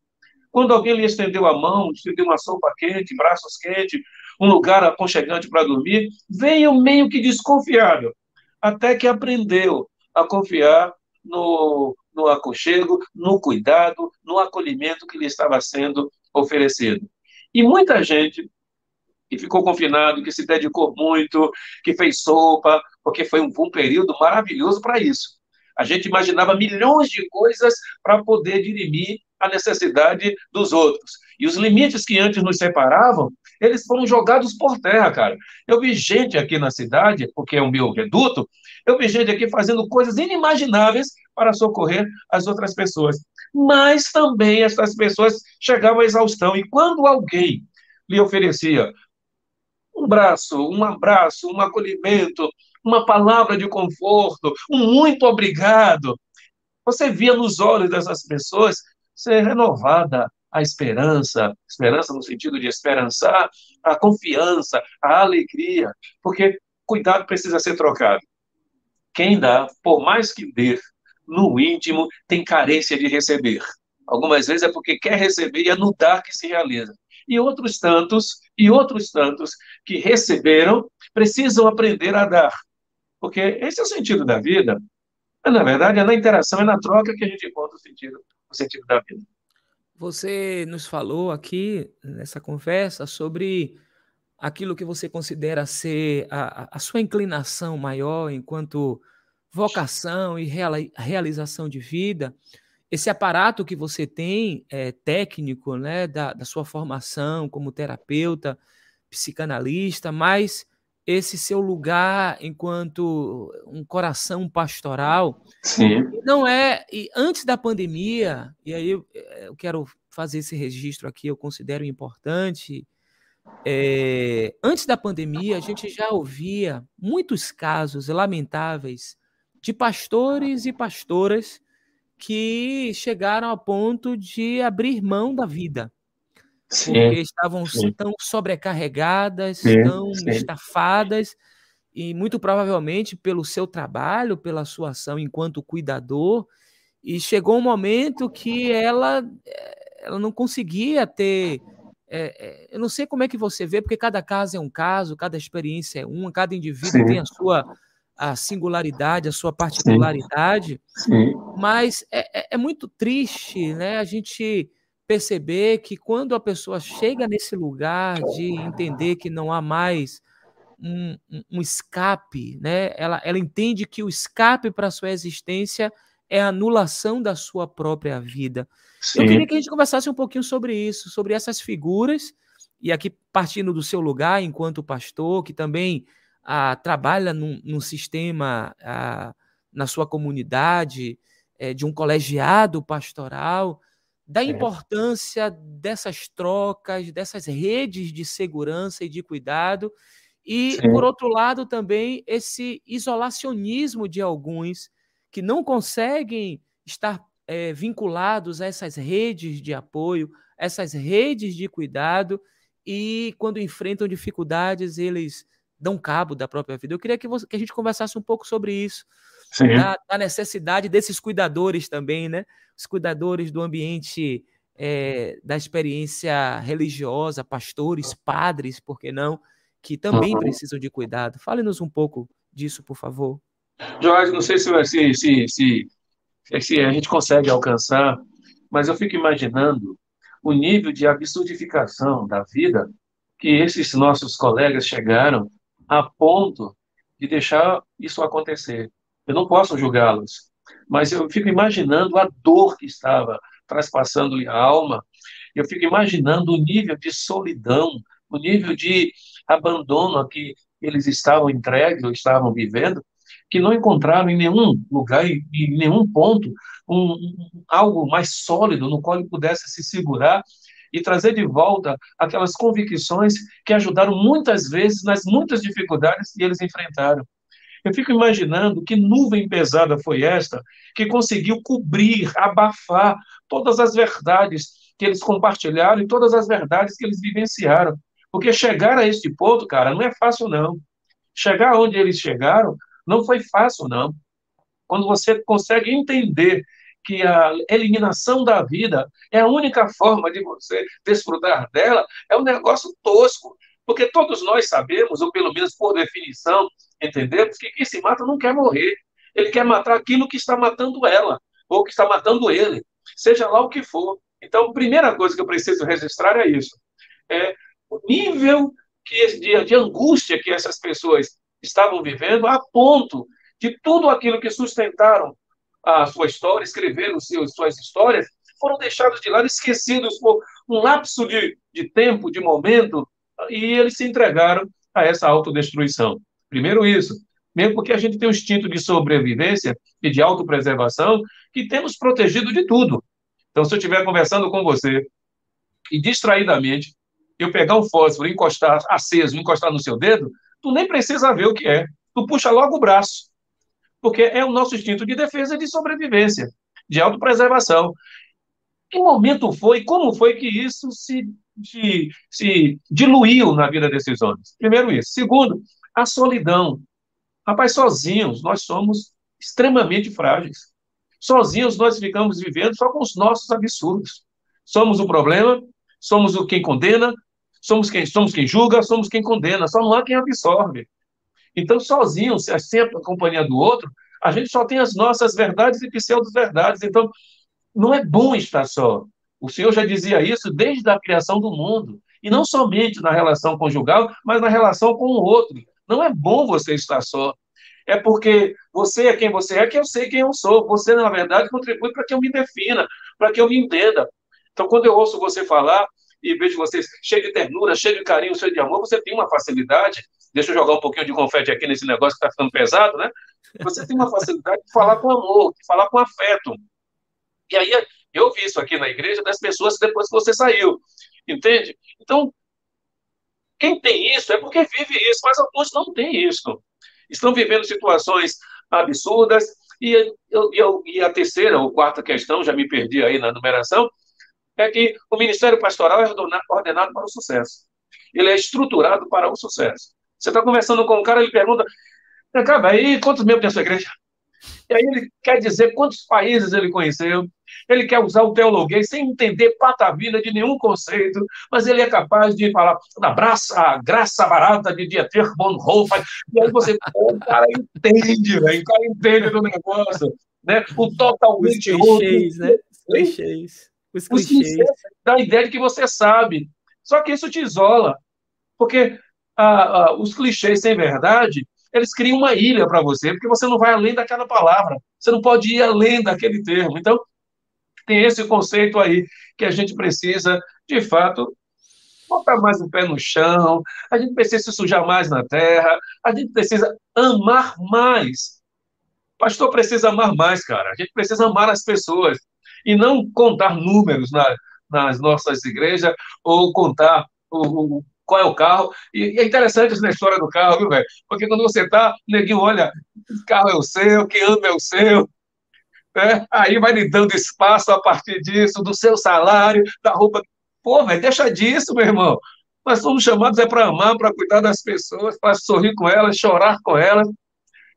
Quando alguém lhe estendeu a mão, estendeu uma sopa quente, braços quentes, um lugar aconchegante para dormir, veio meio que desconfiado, até que aprendeu a confiar no, no aconchego, no cuidado, no acolhimento que lhe estava sendo oferecido. E muita gente que ficou confinado, que se dedicou muito, que fez sopa, porque foi um, um período maravilhoso para isso. A gente imaginava milhões de coisas para poder dirimir a necessidade dos outros. E os limites que antes nos separavam, eles foram jogados por terra, cara. Eu vi gente aqui na cidade, porque é o meu reduto, eu vi gente aqui fazendo coisas inimagináveis para socorrer as outras pessoas. Mas também essas pessoas chegavam à exaustão. E quando alguém lhe oferecia um braço, um abraço, um acolhimento, uma palavra de conforto, um muito obrigado, você via nos olhos dessas pessoas ser renovada a esperança, esperança no sentido de esperançar, a confiança, a alegria, porque cuidado precisa ser trocado. Quem dá, por mais que dê, no íntimo tem carência de receber. Algumas vezes é porque quer receber e é no dar que se realiza. E outros tantos, e outros tantos que receberam, precisam aprender a dar. Porque esse é o sentido da vida. Na verdade, é na interação, é na troca que a gente encontra o sentido, o sentido da vida. Você nos falou aqui nessa conversa sobre aquilo que você considera ser a, a sua inclinação maior enquanto vocação e realização de vida, esse aparato que você tem é, técnico, né, da, da sua formação como terapeuta, psicanalista, mas esse seu lugar enquanto um coração pastoral. Sim. Não é. E antes da pandemia, e aí eu, eh, eu quero fazer esse registro aqui, eu considero importante. É, antes da pandemia, a gente já ouvia muitos casos lamentáveis de pastores e pastoras que chegaram a ponto de abrir mão da vida Sim, porque estavam sim. tão sobrecarregadas, Sim, tão sim. estafadas, e muito provavelmente pelo seu trabalho, pela sua ação enquanto cuidador, e chegou um momento que ela, eh, ela não conseguia ter. eh, eu não sei como é que você vê, porque cada caso é um caso, cada experiência é uma, cada indivíduo tem a sua a singularidade, a sua sim, particularidade, sim, mas é, é- é muito triste, né? A gente perceber que quando a pessoa chega nesse lugar de entender que não há mais um, um- escape, né? Ela, ela entende que o escape para a sua existência é a anulação da sua própria vida. Eu queria sim, que a gente conversasse um pouquinho sobre isso, sobre essas figuras, e aqui partindo do seu lugar enquanto pastor, que também ah, trabalha num, num sistema ah, na sua comunidade, eh, de um colegiado pastoral, da é, importância dessas trocas, dessas redes de segurança e de cuidado, e, por sim, outro lado, também esse isolacionismo de alguns que não conseguem estar eh, vinculados a essas redes de apoio, essas redes de cuidado, e quando enfrentam dificuldades, eles dão cabo da própria vida. Eu queria que, você- que a gente conversasse um pouco sobre isso, da, da necessidade desses cuidadores também, né? Os cuidadores do ambiente eh, da experiência religiosa, pastores, padres, por que não, que também uhum. precisam de cuidado. Fale-nos um pouco disso, por favor. Jorge, não sei se, se, se, se, se a gente consegue alcançar, mas eu fico imaginando o nível de absurdificação da vida que esses nossos colegas chegaram a ponto de deixar isso acontecer. Eu não posso julgá-los, mas eu fico imaginando a dor que estava traspassando-lhe a alma, eu fico imaginando o nível de solidão, o nível de abandono a que eles estavam entregues ou estavam vivendo, que não encontraram em nenhum lugar, em nenhum ponto, um, um, algo mais sólido no qual ele pudesse se segurar e trazer de volta aquelas convicções que ajudaram muitas vezes nas muitas dificuldades que eles enfrentaram. Eu fico imaginando que nuvem pesada foi esta que conseguiu cobrir, abafar todas as verdades que eles compartilharam e todas as verdades que eles vivenciaram. Porque chegar a este ponto, cara, não é fácil, não. Chegar onde eles chegaram não foi fácil, não. Quando você consegue entender que a eliminação da vida é a única forma de você desfrutar dela, é um negócio tosco. Porque todos nós sabemos, ou pelo menos por definição, entendemos que quem se mata não quer morrer. Ele quer matar aquilo que está matando ela, ou que está matando ele, seja lá o que for. Então, a primeira coisa que eu preciso registrar é isso. É o nível que, de, de angústia que essas pessoas estavam vivendo, a ponto de tudo aquilo que sustentaram a sua história, escreveram seus, suas histórias, foram deixados de lado, esquecidos por um lapso de, de tempo, de momento, e eles se entregaram a essa autodestruição. Primeiro isso, mesmo porque a gente tem um instinto de sobrevivência e de autopreservação que temos protegido de tudo. Então, se eu estiver conversando com você e distraidamente eu pegar um fósforo, encostar aceso, encostar no seu dedo, tu nem precisa ver o que é. Tu puxa logo o braço. Porque é o nosso instinto de defesa e de sobrevivência, de autopreservação. Que momento foi, como foi que isso se, de, se diluiu na vida desses homens? Primeiro isso. Segundo, a solidão. Rapaz, sozinhos nós somos extremamente frágeis. Sozinhos nós ficamos vivendo só com os nossos absurdos. Somos o problema, somos o quem condena, somos quem, somos quem julga, somos quem condena, só não há quem absorve. Então, sozinhos, sempre a companhia do outro, a gente só tem as nossas verdades e pseudo-verdades. Então, não é bom estar só. O Senhor já dizia isso desde a criação do mundo. E não somente na relação conjugal, mas na relação com o outro. Não é bom você estar só. É porque você é quem você é, que eu sei quem eu sou. Você, na verdade, contribui para que eu me defina, para que eu me entenda. Então, quando eu ouço você falar, e vejo vocês cheio de ternura, cheio de carinho, cheio de amor, você tem uma facilidade. Deixa eu jogar um pouquinho de confete aqui nesse negócio que está ficando pesado, né? Você tem uma facilidade de falar com amor, de falar com afeto. E aí eu vi isso aqui na igreja das pessoas depois que você saiu, entende? Então, quem tem isso é porque vive isso, mas alguns não têm isso. Estão vivendo situações absurdas. E, eu, e a terceira ou quarta questão, já me perdi aí na numeração, é que o ministério pastoral é ordenado para o sucesso. Ele é estruturado para o sucesso. Você está conversando com um cara, ele pergunta, cara, aí quantos membros tem a sua igreja? E aí ele quer dizer quantos países ele conheceu, ele quer usar o teologuês sem entender patavina de nenhum conceito, mas ele é capaz de falar da braça, a graça barata de Dieter Bonhoeffer, e aí você, o cara entende, velho, o cara entende do negócio, né? O totalmente Os clichês, outro. né? Os clichês. Os clichês. Dá a ideia de que você sabe. Só que isso te isola. Porque ah, ah, os clichês sem verdade, eles criam uma ilha para você, porque você não vai além daquela palavra. Você não pode ir além daquele termo. Então, tem esse conceito aí que a gente precisa, de fato, botar mais o pé no chão, a gente precisa se sujar mais na terra, a gente precisa amar mais. pastor precisa amar mais, cara. A gente precisa amar as pessoas e não contar números na, nas nossas igrejas ou contar o, o, qual é o carro. E, é interessante isso na história do carro, viu, velho? Porque quando você tá, neguinho olha, carro é o seu, quem anda é o seu. Né? Aí vai lhe dando espaço a partir disso, do seu salário, da roupa. Pô, velho, deixa disso, meu irmão. Nós somos chamados é para amar, para cuidar das pessoas, para sorrir com elas, chorar com elas.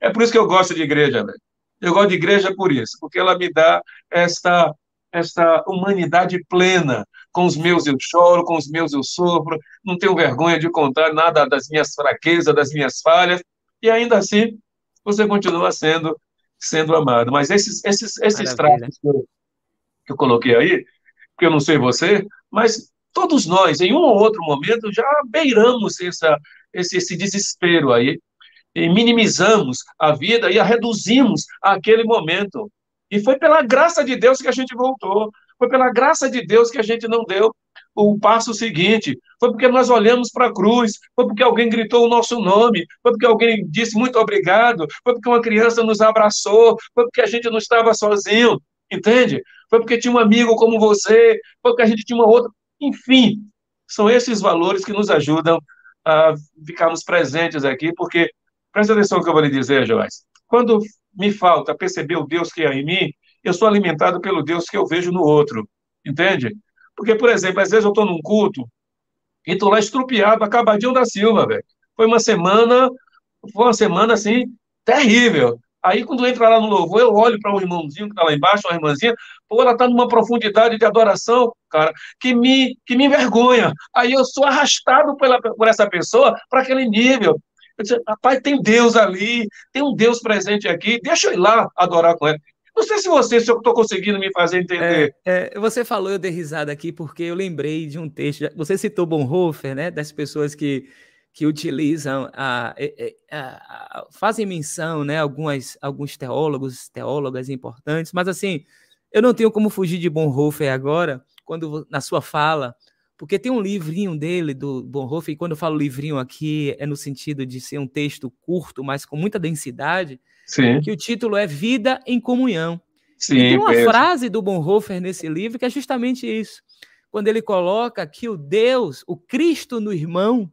É por isso que eu gosto de igreja, velho. Eu gosto de igreja por isso, porque ela me dá esta, esta humanidade plena. Com os meus eu choro, com os meus eu sofro, não tenho vergonha de contar nada das minhas fraquezas, das minhas falhas, e ainda assim você continua sendo sendo amado. Mas esses, esses, esses traços que eu, que eu coloquei aí, que eu não sei você, mas todos nós, em um ou outro momento, já beiramos essa, esse, esse desespero aí, minimizamos a vida e a reduzimos àquele momento. E foi pela graça de Deus que a gente voltou. Foi pela graça de Deus que a gente não deu o passo seguinte, foi porque nós olhamos para a cruz, foi porque alguém gritou o nosso nome, foi porque alguém disse muito obrigado, foi porque uma criança nos abraçou, foi porque a gente não estava sozinho, entende? Foi porque tinha um amigo como você, foi porque a gente tinha uma outra. Enfim, são esses valores que nos ajudam a ficarmos presentes aqui, porque, presta atenção no que eu vou lhe dizer, Joás. Quando me falta perceber o Deus que é em mim, eu sou alimentado pelo Deus que eu vejo no outro, entende? Porque, por exemplo, às vezes eu estou num culto e estou lá estrupiado, acabadinho da Silva, velho. Foi uma semana, foi uma semana assim, terrível. Aí, quando entra lá no louvor, eu olho para um irmãozinho que está lá embaixo, uma irmãzinha, pô, ela está numa profundidade de adoração, cara, que me, que me envergonha. Aí eu sou arrastado pela, por essa pessoa para aquele nível. Eu disse, rapaz, tem Deus ali, tem um Deus presente aqui, deixa eu ir lá adorar com ele. Não sei se você, se eu estou conseguindo me fazer entender. É, é, você falou, eu dei risada aqui, porque eu lembrei de um texto. Você citou Bonhoeffer, né? Das pessoas que, que utilizam, a, a, a, fazem menção, né? Algumas, alguns teólogos, teólogas importantes, mas assim, eu não tenho como fugir de Bonhoeffer agora, quando na sua fala, porque tem um livrinho dele, do Bonhoeffer, e quando eu falo livrinho aqui, é no sentido de ser um texto curto, mas com muita densidade Sim. que o título é Vida em Comunhão. Sim, e tem uma mesmo. frase do Bonhoeffer nesse livro que é justamente isso. Quando ele coloca que o Deus, o Cristo no irmão,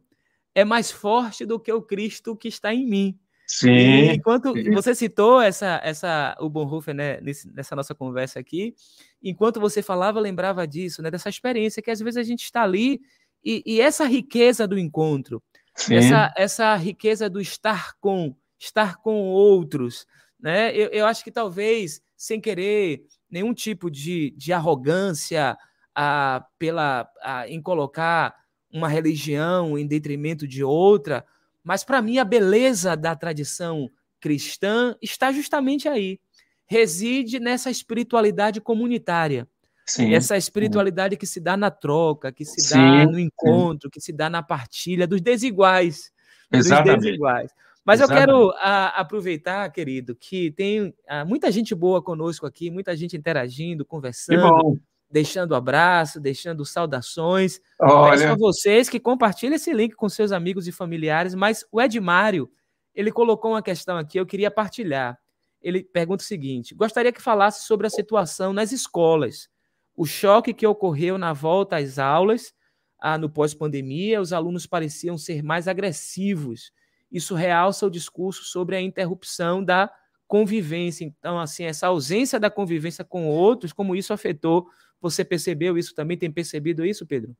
é mais forte do que o Cristo que está em mim. Sim. E enquanto você citou essa, essa, o Bonhoeffer né, nessa nossa conversa aqui, enquanto você falava, lembrava disso, né, dessa experiência que às vezes a gente está ali e, e essa riqueza do encontro, essa, essa riqueza do estar com, estar com outros. Né? Eu, eu acho que talvez, sem querer nenhum tipo de, de arrogância a, pela, a, em colocar uma religião em detrimento de outra, mas para mim a beleza da tradição cristã está justamente aí. Reside nessa espiritualidade comunitária. Sim, essa espiritualidade sim. que se dá na troca, que se sim, dá no encontro, que se dá na partilha dos desiguais. Exatamente. Dos desiguais. Mas Exatamente. eu quero a, aproveitar, querido, que tem a, muita gente boa conosco aqui, muita gente interagindo, conversando, deixando abraço, deixando saudações. Olha. Peço a vocês que compartilhem esse link com seus amigos e familiares. Mas o Edmário, ele colocou uma questão aqui, eu queria partilhar. Ele pergunta o seguinte: gostaria que falasse sobre a situação nas escolas, o choque que ocorreu na volta às aulas ah, no pós-pandemia, os alunos pareciam ser mais agressivos isso realça o discurso sobre a interrupção da convivência. Então, assim, essa ausência da convivência com outros, como isso afetou, você percebeu isso também? Tem percebido isso, Pedro?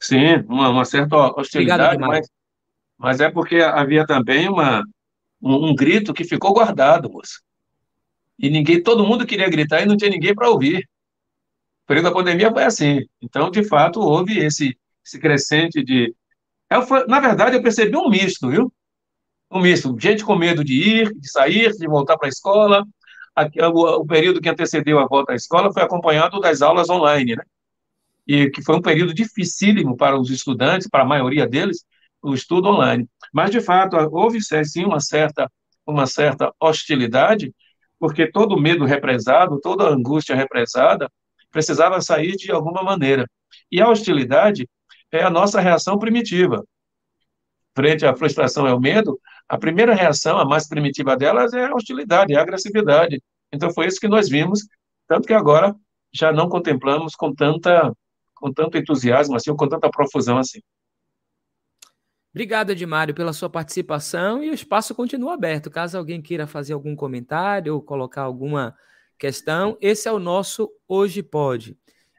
Sim, uma, uma certa hostilidade, Obrigado, mas, mas é porque havia também uma, um, um grito que ficou guardado, moça. E ninguém, todo mundo queria gritar e não tinha ninguém para ouvir. O período da pandemia foi assim. Então, de fato, houve esse, esse crescente de. Eu, foi, na verdade, eu percebi um misto, viu? Misto, gente com medo de ir, de sair, de voltar para a escola. O período que antecedeu a volta à escola foi acompanhado das aulas online, né? E que foi um período dificílimo para os estudantes, para a maioria deles, o estudo online. Mas, de fato, houve sim uma certa, uma certa hostilidade, porque todo medo represado, toda angústia represada, precisava sair de alguma maneira. E a hostilidade é a nossa reação primitiva. Frente à frustração e ao medo, a primeira reação, a mais primitiva delas, é a hostilidade, é a agressividade. Então foi isso que nós vimos, tanto que agora já não contemplamos com tanta com tanto entusiasmo assim, com tanta profusão assim. Obrigado, Edmário, pela sua participação e o espaço continua aberto. Caso alguém queira fazer algum comentário ou colocar alguma questão, esse é o nosso Hoje Pode.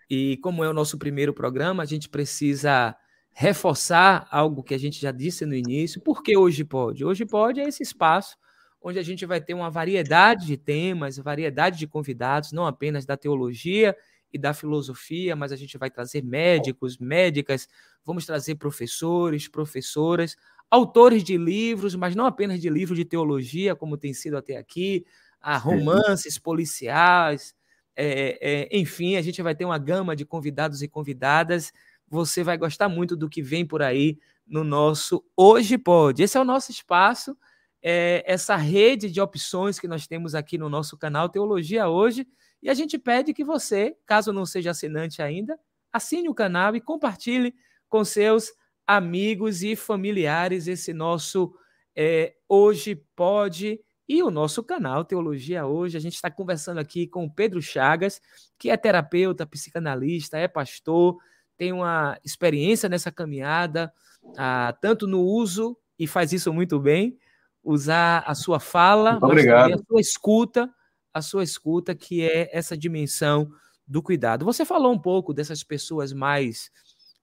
E como é o nosso primeiro programa, a gente precisa reforçar algo que a gente já disse no início. Por que hoje pode? Hoje pode é esse espaço onde a gente vai ter uma variedade de temas, variedade de convidados, não apenas da teologia e da filosofia, mas a gente vai trazer médicos, médicas, vamos trazer professores, professoras, autores de livros, mas não apenas de livros de teologia, como tem sido até aqui, a romances policiais, é, é, enfim, a gente vai ter uma gama de convidados e convidadas você vai gostar muito do que vem por aí no nosso Hoje Pode. Esse é o nosso espaço, é essa rede de opções que nós temos aqui no nosso canal Teologia Hoje. E a gente pede que você, caso não seja assinante ainda, assine o canal e compartilhe com seus amigos e familiares esse nosso é, Hoje Pode e o nosso canal Teologia Hoje. A gente está conversando aqui com o Pedro Chagas, que é terapeuta, psicanalista, é pastor, tem uma experiência nessa caminhada, ah, tanto no uso, e faz isso muito bem, usar a sua fala, muito mas obrigado. também a sua escuta, a sua escuta, que é essa dimensão do cuidado. Você falou um pouco dessas pessoas mais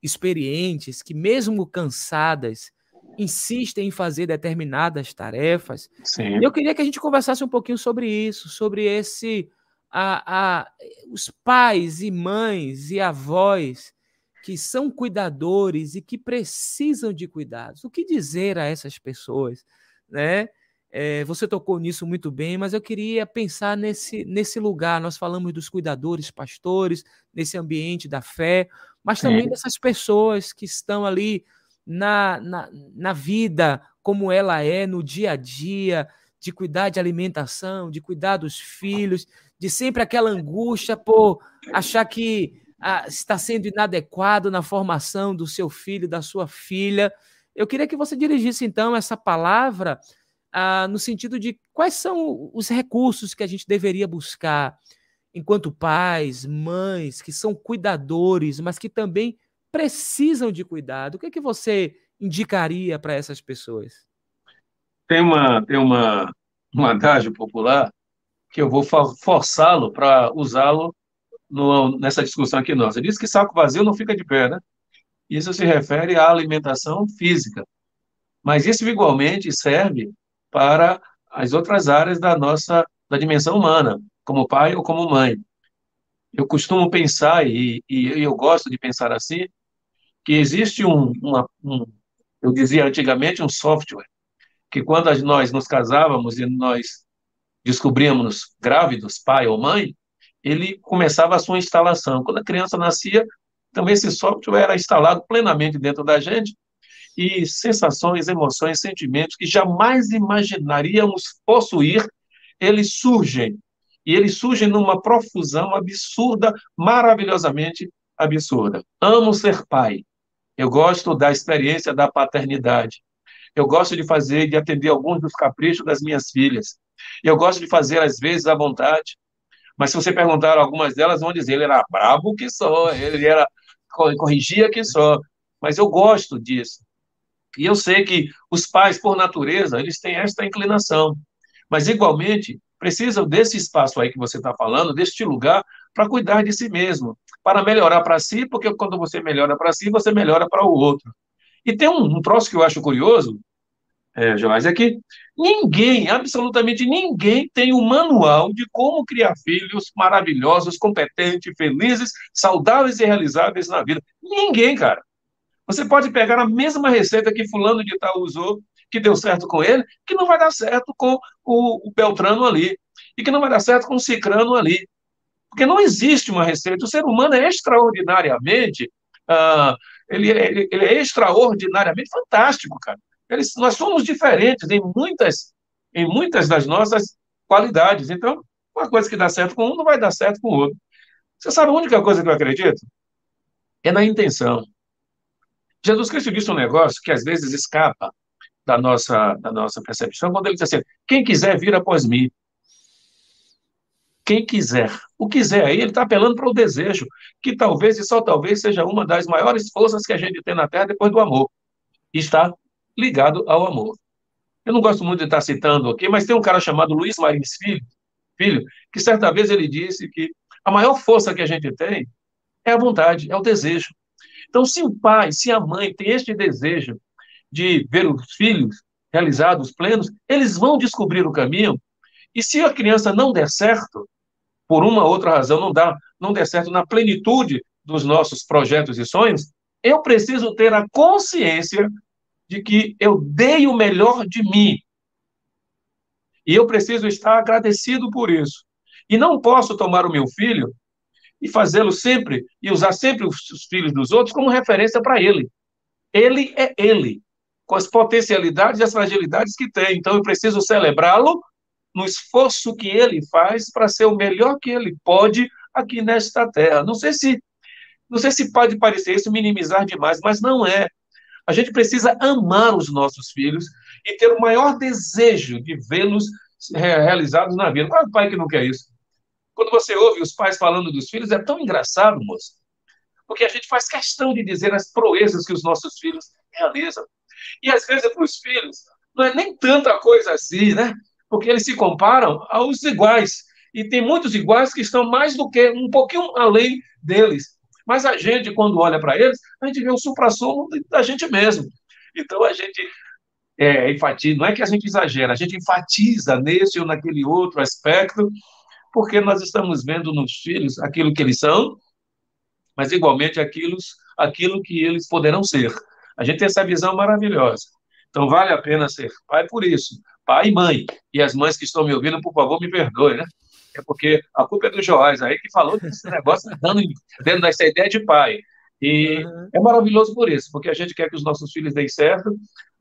experientes, que mesmo cansadas, insistem em fazer determinadas tarefas. Sim. Eu queria que a gente conversasse um pouquinho sobre isso, sobre esse a, a, os pais e mães e avós que são cuidadores e que precisam de cuidados. O que dizer a essas pessoas, né? É, você tocou nisso muito bem, mas eu queria pensar nesse, nesse lugar. Nós falamos dos cuidadores, pastores, nesse ambiente da fé, mas também dessas pessoas que estão ali na, na, na vida como ela é, no dia a dia, de cuidar de alimentação, de cuidar dos filhos, de sempre aquela angústia por achar que ah, está sendo inadequado na formação do seu filho, da sua filha. Eu queria que você dirigisse, então, essa palavra ah, no sentido de quais são os recursos que a gente deveria buscar enquanto pais, mães, que são cuidadores, mas que também precisam de cuidado. O que, é que você indicaria para essas pessoas? Tem uma tem uma um adágio popular que eu vou forçá-lo para usá-lo nessa discussão aqui nossa. Diz que saco vazio não fica de pé, né? Isso se refere à alimentação física. Mas isso igualmente serve para as outras áreas da nossa da dimensão humana, como pai ou como mãe. Eu costumo pensar, e, e eu gosto de pensar assim, que existe um, uma, um, eu dizia antigamente, um software, que quando nós nos casávamos e nós descobríamos grávidos, pai ou mãe, ele começava a sua instalação. Quando a criança nascia, também esse software era instalado plenamente dentro da gente, e sensações, emoções, sentimentos que jamais imaginaríamos possuir, eles surgem. E eles surgem numa profusão absurda, maravilhosamente absurda. Amo ser pai. Eu gosto da experiência da paternidade. Eu gosto de fazer, de atender alguns dos caprichos das minhas filhas. Eu gosto de fazer, às vezes, à vontade. Mas se você perguntar algumas delas, vão dizer, ele era brabo que só, ele era corrigia que só. Mas eu gosto disso. E eu sei que os pais, por natureza, eles têm esta inclinação. Mas, igualmente, precisam desse espaço aí que você está falando, deste lugar, para cuidar de si mesmo, para melhorar para si, porque quando você melhora para si, você melhora para o outro. E tem um, um troço que eu acho curioso, é, Joás, é que ninguém, absolutamente ninguém, tem um manual de como criar filhos maravilhosos, competentes, felizes, saudáveis e realizáveis na vida. Ninguém, cara. Você pode pegar a mesma receita que fulano de tal usou, que deu certo com ele, que não vai dar certo com o, o Beltrano ali, e que não vai dar certo com o Cicrano ali. Porque não existe uma receita. O ser humano é extraordinariamente, uh, ele, é, ele, é extraordinariamente fantástico, cara. Eles, nós somos diferentes em muitas, em muitas das nossas qualidades. Então, uma coisa que dá certo com um não vai dar certo com o outro. Você sabe a única coisa que eu acredito? É na intenção. Jesus Cristo disse um negócio que às vezes escapa da nossa, da nossa percepção, quando ele diz assim: quem quiser vir após mim, quem quiser. O quiser aí, ele está apelando para o desejo, que talvez e só talvez seja uma das maiores forças que a gente tem na Terra depois do amor. Está ligado ao amor. Eu não gosto muito de estar citando aqui, mas tem um cara chamado Luiz Marins Filho, filho, que certa vez ele disse que a maior força que a gente tem é a vontade, é o desejo. Então, se o pai, se a mãe tem este desejo de ver os filhos realizados, plenos, eles vão descobrir o caminho. E se a criança não der certo, por uma ou outra razão não dá, não der certo na plenitude dos nossos projetos e sonhos, eu preciso ter a consciência de que eu dei o melhor de mim. E eu preciso estar agradecido por isso. E não posso tomar o meu filho e fazê-lo sempre, e usar sempre os, os filhos dos outros como referência para ele. Ele é ele, com as potencialidades e as fragilidades que tem. Então eu preciso celebrá-lo no esforço que ele faz para ser o melhor que ele pode aqui nesta terra. Não sei se Não sei se pode parecer isso minimizar demais, mas não é. A gente precisa amar os nossos filhos e ter o maior desejo de vê-los realizados na vida. Qual é o pai que não quer isso? Quando você ouve os pais falando dos filhos, é tão engraçado, moço. Porque a gente faz questão de dizer as proezas que os nossos filhos realizam. E às vezes para os filhos não é nem tanta coisa assim, né? Porque eles se comparam aos iguais. E tem muitos iguais que estão mais do que um pouquinho além deles. Mas a gente, quando olha para eles, a gente vê o supra-sumo da gente mesmo. Então a gente é, enfatiza, não é que a gente exagera, a gente enfatiza nesse ou naquele outro aspecto, porque nós estamos vendo nos filhos aquilo que eles são, mas igualmente aquilo, aquilo que eles poderão ser. A gente tem essa visão maravilhosa. Então vale a pena ser pai por isso, pai e mãe. E as mães que estão me ouvindo, por favor, me perdoem, né? É porque a culpa é do Joás aí que falou que esse negócio está dando dentro dessa ideia de pai. E uhum. é maravilhoso por isso, porque a gente quer que os nossos filhos deem certo,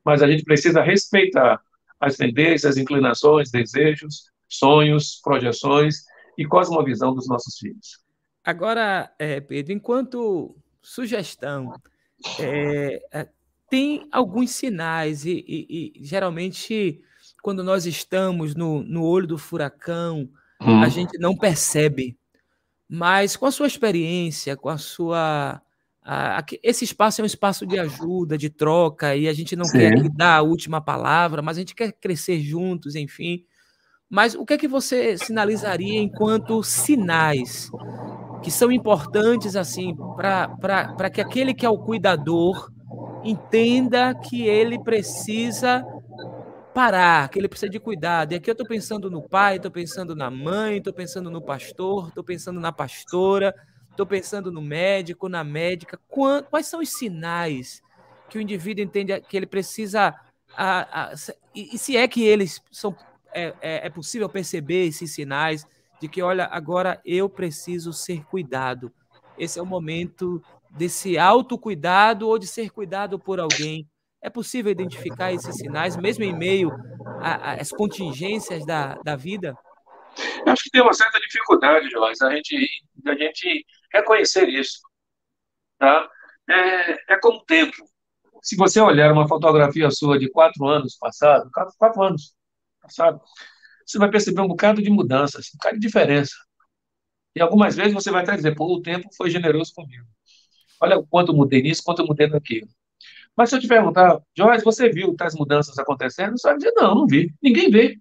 mas a gente precisa respeitar as tendências, inclinações, desejos, sonhos, projeções e cosmovisão dos nossos filhos. Agora, é, Pedro, enquanto sugestão, é, é, tem alguns sinais, e, e, e, geralmente, quando nós estamos no, no olho do furacão, hum. a gente não percebe. Mas com a sua experiência, com a sua esse espaço é um espaço de ajuda, de troca, e a gente não Sim. quer dar a última palavra, mas a gente quer crescer juntos, enfim. Mas o que é que você sinalizaria enquanto sinais que são importantes assim para que aquele que é o cuidador entenda que ele precisa parar, que ele precisa de cuidado. E aqui eu estou pensando no pai, estou pensando na mãe, estou pensando no pastor, estou pensando na pastora, Estou pensando no médico, na médica. Quais são os sinais que o indivíduo entende que ele precisa. A, a, e, se é que eles são. É, é, é possível perceber esses sinais de que, olha, agora eu preciso ser cuidado. Esse é o momento desse autocuidado ou de ser cuidado por alguém. É possível identificar esses sinais, mesmo em meio às contingências da, da vida? Eu acho que tem uma certa dificuldade, Joyce, a gente, a gente reconhecer isso. Tá? É, é como tempo. Se você olhar uma fotografia sua de quatro anos passado, quatro, quatro anos passado, você vai perceber um bocado de mudanças, um bocado de diferença. E algumas vezes você vai até dizer, pô, o tempo foi generoso comigo. Olha o quanto eu mudei nisso, quanto eu mudei naquilo. Mas se eu te perguntar, Joyce, você viu tais mudanças acontecendo? Você vai dizer, não, não vi. Ninguém vê.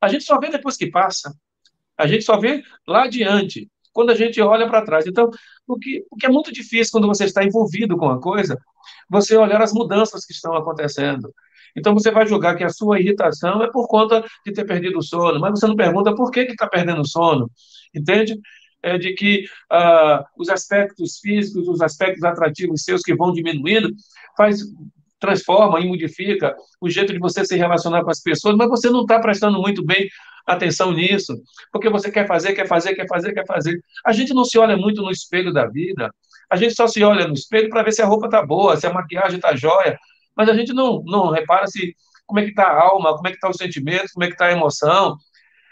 A gente só vê depois que passa. A gente só vê lá adiante quando a gente olha para trás. Então, o que, o que é muito difícil quando você está envolvido com a coisa, você olhar as mudanças que estão acontecendo. Então, você vai julgar que a sua irritação é por conta de ter perdido o sono, mas você não pergunta por que está perdendo o sono, entende? É de que ah, os aspectos físicos, os aspectos atrativos seus que vão diminuindo, faz, transforma e modifica o jeito de você se relacionar com as pessoas, mas você não está prestando muito bem atenção nisso, porque você quer fazer, quer fazer, quer fazer, quer fazer. A gente não se olha muito no espelho da vida, a gente só se olha no espelho para ver se a roupa está boa, se a maquiagem está jóia, mas a gente não, não repara se como é que está a alma, como é que está o sentimento, como é que está a emoção.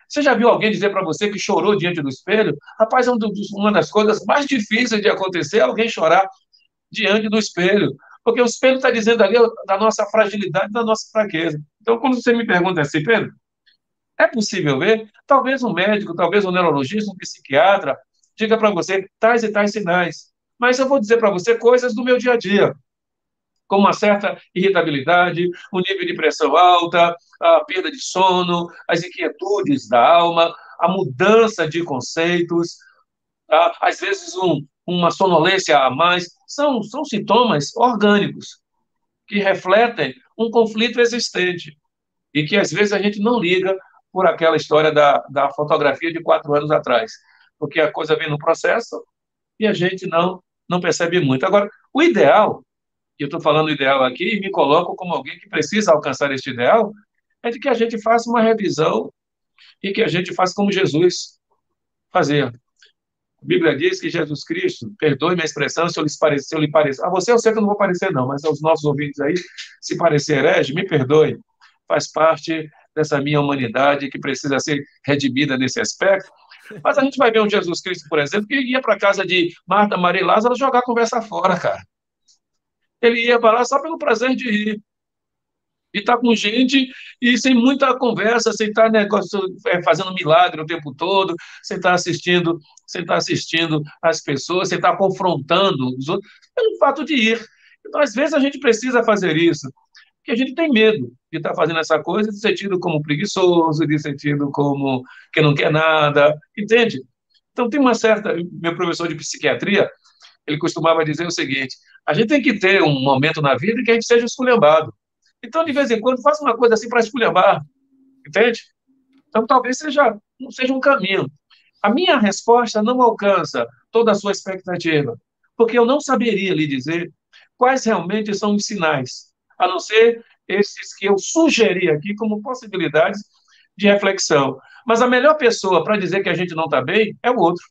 Você já viu alguém dizer para você que chorou diante do espelho? Rapaz, é uma das coisas mais difíceis de acontecer é alguém chorar diante do espelho. Porque o espelho está dizendo ali da nossa fragilidade, da nossa fraqueza. Então, quando você me pergunta assim, Pedro, é possível ver? Talvez um médico, talvez um neurologista, um psiquiatra, diga para você tais e tais sinais. Mas eu vou dizer para você coisas do meu dia a dia, como uma certa irritabilidade, um nível de pressão alta, a perda de sono, as inquietudes da alma, a mudança de conceitos, tá? às vezes um, uma sonolência a mais, são, são sintomas orgânicos que refletem um conflito existente e que às vezes a gente não liga por aquela história da, da fotografia de quatro anos atrás, porque a coisa vem no processo e a gente não, não percebe muito. Agora, o ideal, eu estou falando ideal aqui e me coloco como alguém que precisa alcançar este ideal, é de que a gente faça uma revisão e que a gente faça como Jesus fazia. A Bíblia diz que Jesus Cristo, perdoe minha expressão se eu, parecer, se lhe parecer. A você eu sei que eu não vou parecer, não, mas aos nossos ouvintes aí, se parecer herege, me perdoe. Faz parte dessa minha humanidade que precisa ser redimida nesse aspecto. Mas a gente vai ver um Jesus Cristo, por exemplo, que ia para casa de Marta, Maria e Lázaro jogar a conversa fora, cara. Ele ia para lá só pelo prazer de ir e estar tá com gente e sem muita conversa, sem estar tá negócio, é, fazendo milagre o tempo todo, sem estar tá assistindo, sem estar assistindo as pessoas, sem estar confrontando os outros, pelo fato de ir. Então, às vezes, a gente precisa fazer isso, porque a gente tem medo de estar fazendo essa coisa, de ser tido como preguiçoso, de ser tido como que não quer nada, entende? Então, tem uma certa. Meu professor de psiquiatria, ele costumava dizer o seguinte: a gente tem que ter um momento na vida em que a gente seja esculhambado. Então, de vez em quando, faça uma coisa assim para esculhambar, entende? Então, talvez seja, seja um caminho. A minha resposta não alcança toda a sua expectativa, porque eu não saberia lhe dizer quais realmente são os sinais, a não ser esses que eu sugeri aqui como possibilidades de reflexão. Mas a melhor pessoa para dizer que a gente não está bem é o outro.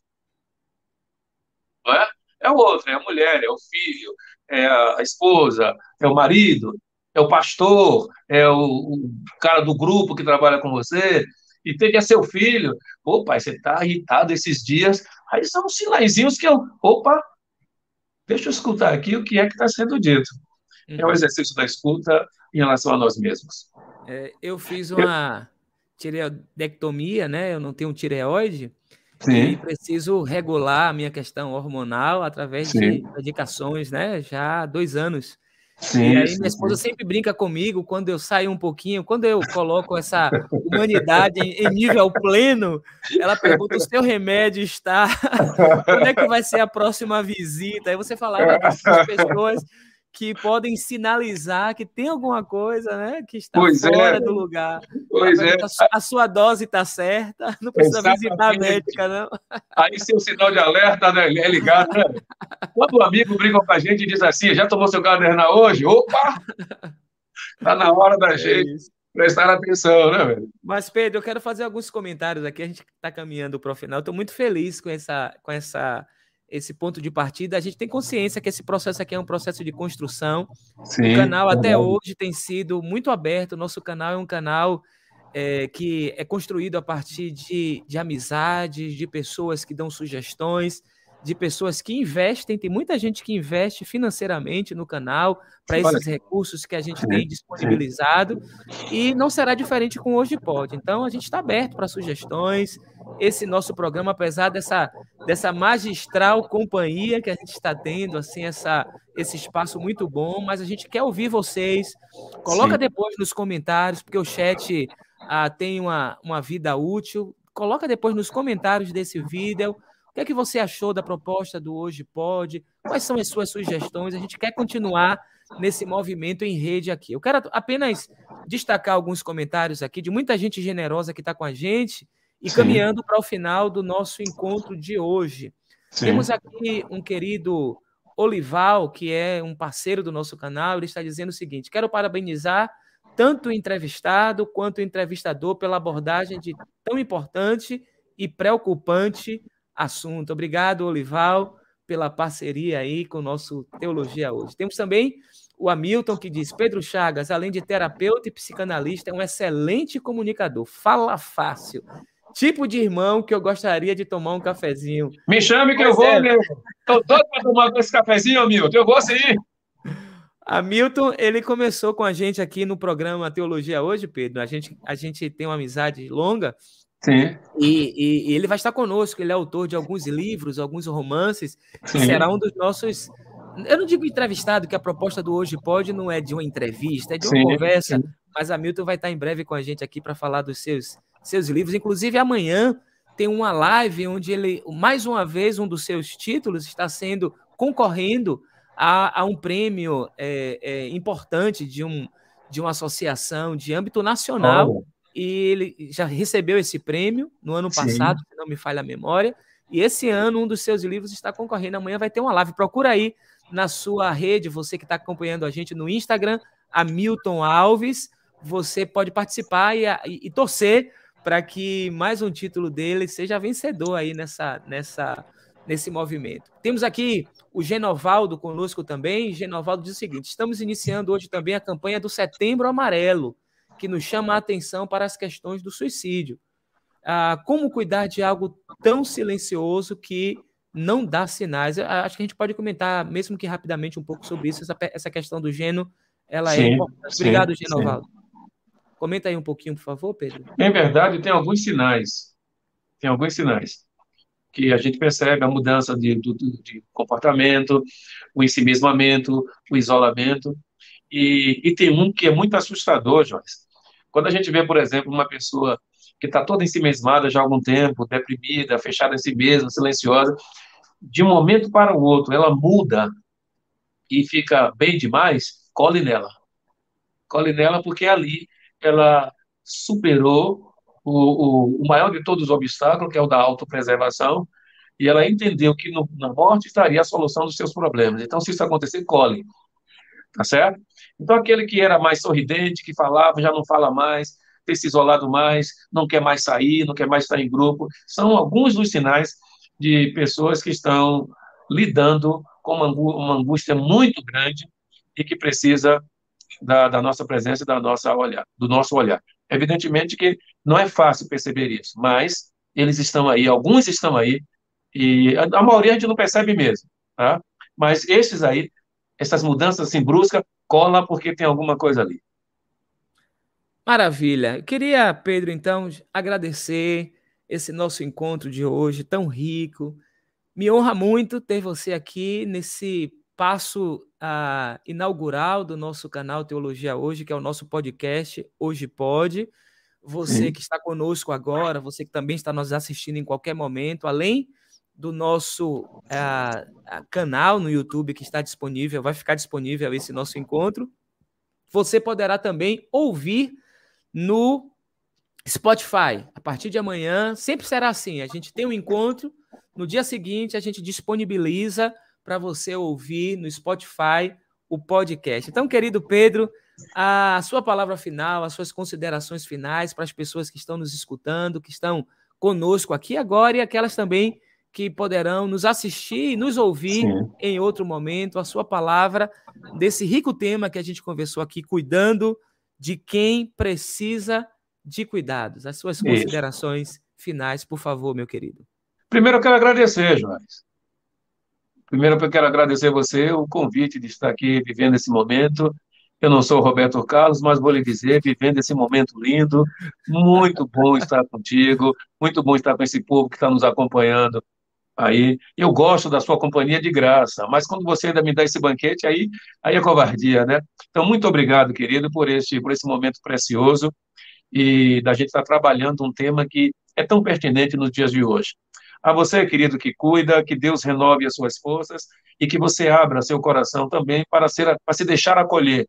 Não é? É o outro, é a mulher, é o filho, é a esposa, é o marido, é o pastor, é o, o cara do grupo que trabalha com você, e tem que é seu filho. Ô, pai, você está irritado esses dias. Aí são sinaizinhos que eu. Opa, deixa eu escutar aqui o que é que está sendo dito. Uhum. É o exercício da escuta em relação a nós mesmos. É, eu fiz uma tireoidectomia, né? Eu não tenho tireoide. Sim. E preciso regular a minha questão hormonal através Sim. de medicações, né? Já há dois anos. Sim, e aí minha esposa sim. sempre brinca comigo quando eu saio um pouquinho, quando eu coloco essa humanidade em, em nível pleno, ela pergunta: o seu remédio está? Quando é que vai ser a próxima visita? Aí você falava dessas pessoas que podem sinalizar que tem alguma coisa, né, que está pois fora é. do lugar. Pois é. A sua dose está certa, não precisa Exatamente. visitar a médica, não. Aí seu sinal de alerta né, é ligado, né? Quando o um amigo briga com a gente e diz assim, já tomou seu Gardnerna hoje? Opa! Tá na hora da é gente isso. prestar atenção, né, velho? Mas, Pedro, eu quero fazer alguns comentários aqui, a gente está caminhando para o final. Estou muito feliz com essa, com essa esse ponto de partida, a gente tem consciência que esse processo aqui é um processo de construção. Sim, o canal até é hoje tem sido muito aberto. O nosso canal é um canal é, que é construído a partir de, de amizades, de pessoas que dão sugestões, de pessoas que investem. Tem muita gente que investe financeiramente no canal para esses recursos que a gente tem disponibilizado. E não será diferente com Hoje Pode. Então, a gente está aberto para sugestões. Esse nosso programa, apesar dessa, dessa magistral companhia que a gente está tendo, assim, essa, esse espaço muito bom, mas a gente quer ouvir vocês. Coloca Sim. depois nos comentários, porque o chat ah, tem uma, uma vida útil. Coloca depois nos comentários desse vídeo o que é que você achou da proposta do Hoje Pode? Quais são as suas sugestões? A gente quer continuar nesse movimento em rede aqui. Eu quero apenas destacar alguns comentários aqui de muita gente generosa que está com a gente e Sim. caminhando para o final do nosso encontro de hoje. Sim. Temos aqui um querido Olival, que é um parceiro do nosso canal, ele está dizendo o seguinte: quero parabenizar tanto o entrevistado quanto o entrevistador pela abordagem de tão importante e preocupante assunto. Obrigado, Olival, pela parceria aí com o nosso Teologia Hoje. Temos também o Hamilton, que diz: Pedro Chagas, além de terapeuta e psicanalista, é um excelente comunicador, fala fácil. Tipo de irmão que eu gostaria de tomar um cafezinho. Me chame que pois eu vou, é. meu. Estou todo para tomar esse cafezinho, Hamilton. Eu vou sim. Hamilton, ele começou com a gente aqui no programa Teologia Hoje, Pedro. A gente, a gente tem uma amizade longa Sim. E, e, e, ele vai estar conosco, ele é autor de alguns livros, alguns romances, Sim. será um dos nossos. Eu não digo entrevistado, que a proposta do Hoje Pode não é de uma entrevista, é de uma sim, conversa, sim. mas a Milton vai estar em breve com a gente aqui para falar dos seus, seus livros. Inclusive, amanhã tem uma live onde ele, mais uma vez, um dos seus títulos está sendo concorrendo a, a um prêmio é, é, importante de, um, de uma associação de âmbito nacional. Oh e ele já recebeu esse prêmio no ano passado, Sim. se não me falha a memória. E esse ano, um dos seus livros está concorrendo. Amanhã vai ter uma live. Procura aí na sua rede, você que está acompanhando a gente no Instagram, Hamilton Alves. Você pode participar e, e, e torcer para que mais um título dele seja vencedor aí nessa, nessa, nesse movimento. Temos aqui o Genovaldo conosco também. Genovaldo diz o seguinte: estamos iniciando hoje também a campanha do Setembro Amarelo que nos chama a atenção para as questões do suicídio. ah, como cuidar de algo tão silencioso que não dá sinais. Eu acho que a gente pode comentar, mesmo que rapidamente, um pouco sobre isso. Essa, essa questão do geno, ela é sim, é. Obrigado, sim, Genovaldo. Sim. Comenta aí um pouquinho, por favor, Pedro. Em verdade, tem alguns sinais. Tem alguns sinais que a gente percebe a mudança de, de, de comportamento, o ensimismamento, o isolamento. E, e, tem um que é muito assustador, Joyce. Quando a gente vê, por exemplo, uma pessoa que está toda ensimesmada já há algum tempo, deprimida, fechada em si mesma, silenciosa, de um momento para o outro ela muda e fica bem demais, cole nela. Cole nela porque ali ela superou o, o, o maior de todos os obstáculos, que é o da autopreservação, e ela entendeu que no, na morte estaria a solução dos seus problemas. Então, se isso acontecer, colhe. Tá certo? Então, aquele que era mais sorridente, que falava, já não fala mais, ter se isolado mais, não quer mais sair, não quer mais estar em grupo, são alguns dos sinais de pessoas que estão lidando com uma angústia muito grande e que precisa da, da nossa presença, da nossa olhar, do nosso olhar. Evidentemente que não é fácil perceber isso, mas eles estão aí, alguns estão aí, e a, a maioria a gente não percebe mesmo, tá? Mas esses aí, essas mudanças assim bruscas, cola porque tem alguma coisa ali. Maravilha. Eu queria, Pedro, então, agradecer esse nosso encontro de hoje tão rico. Me honra muito ter você aqui nesse passo uh, inaugural do nosso canal Teologia Hoje, que é o nosso podcast Hoje Pode. Você Sim. que está conosco agora, você que também está nos assistindo em qualquer momento, além do nosso uh, canal no YouTube que está disponível, vai ficar disponível esse nosso encontro. Você poderá também ouvir no Spotify. A partir de amanhã, sempre será assim: a gente tem um encontro, no dia seguinte a gente disponibiliza para você ouvir no Spotify o podcast. Então, querido Pedro, a sua palavra final, as suas considerações finais para as pessoas que estão nos escutando, que estão conosco aqui agora e aquelas também que poderão nos assistir e nos ouvir Sim. em outro momento, a sua palavra desse rico tema que a gente conversou aqui, cuidando de quem precisa de cuidados. As suas considerações Isso. finais, por favor, meu querido. Primeiro, eu quero agradecer, Joás. Primeiro, eu quero agradecer você o convite de estar aqui vivendo esse momento. Eu não sou o Roberto Carlos, mas vou lhe dizer, vivendo esse momento lindo, muito bom estar contigo, muito bom estar com esse povo que está nos acompanhando aí. Eu gosto da sua companhia de graça, mas quando você ainda me dá esse banquete, aí, aí é covardia, né? Então, muito obrigado, querido, por este, por esse momento precioso e da gente estar trabalhando um tema que é tão pertinente nos dias de hoje. A você, querido, que cuida, que Deus renove as suas forças e que você abra seu coração também para, ser, para se deixar acolher.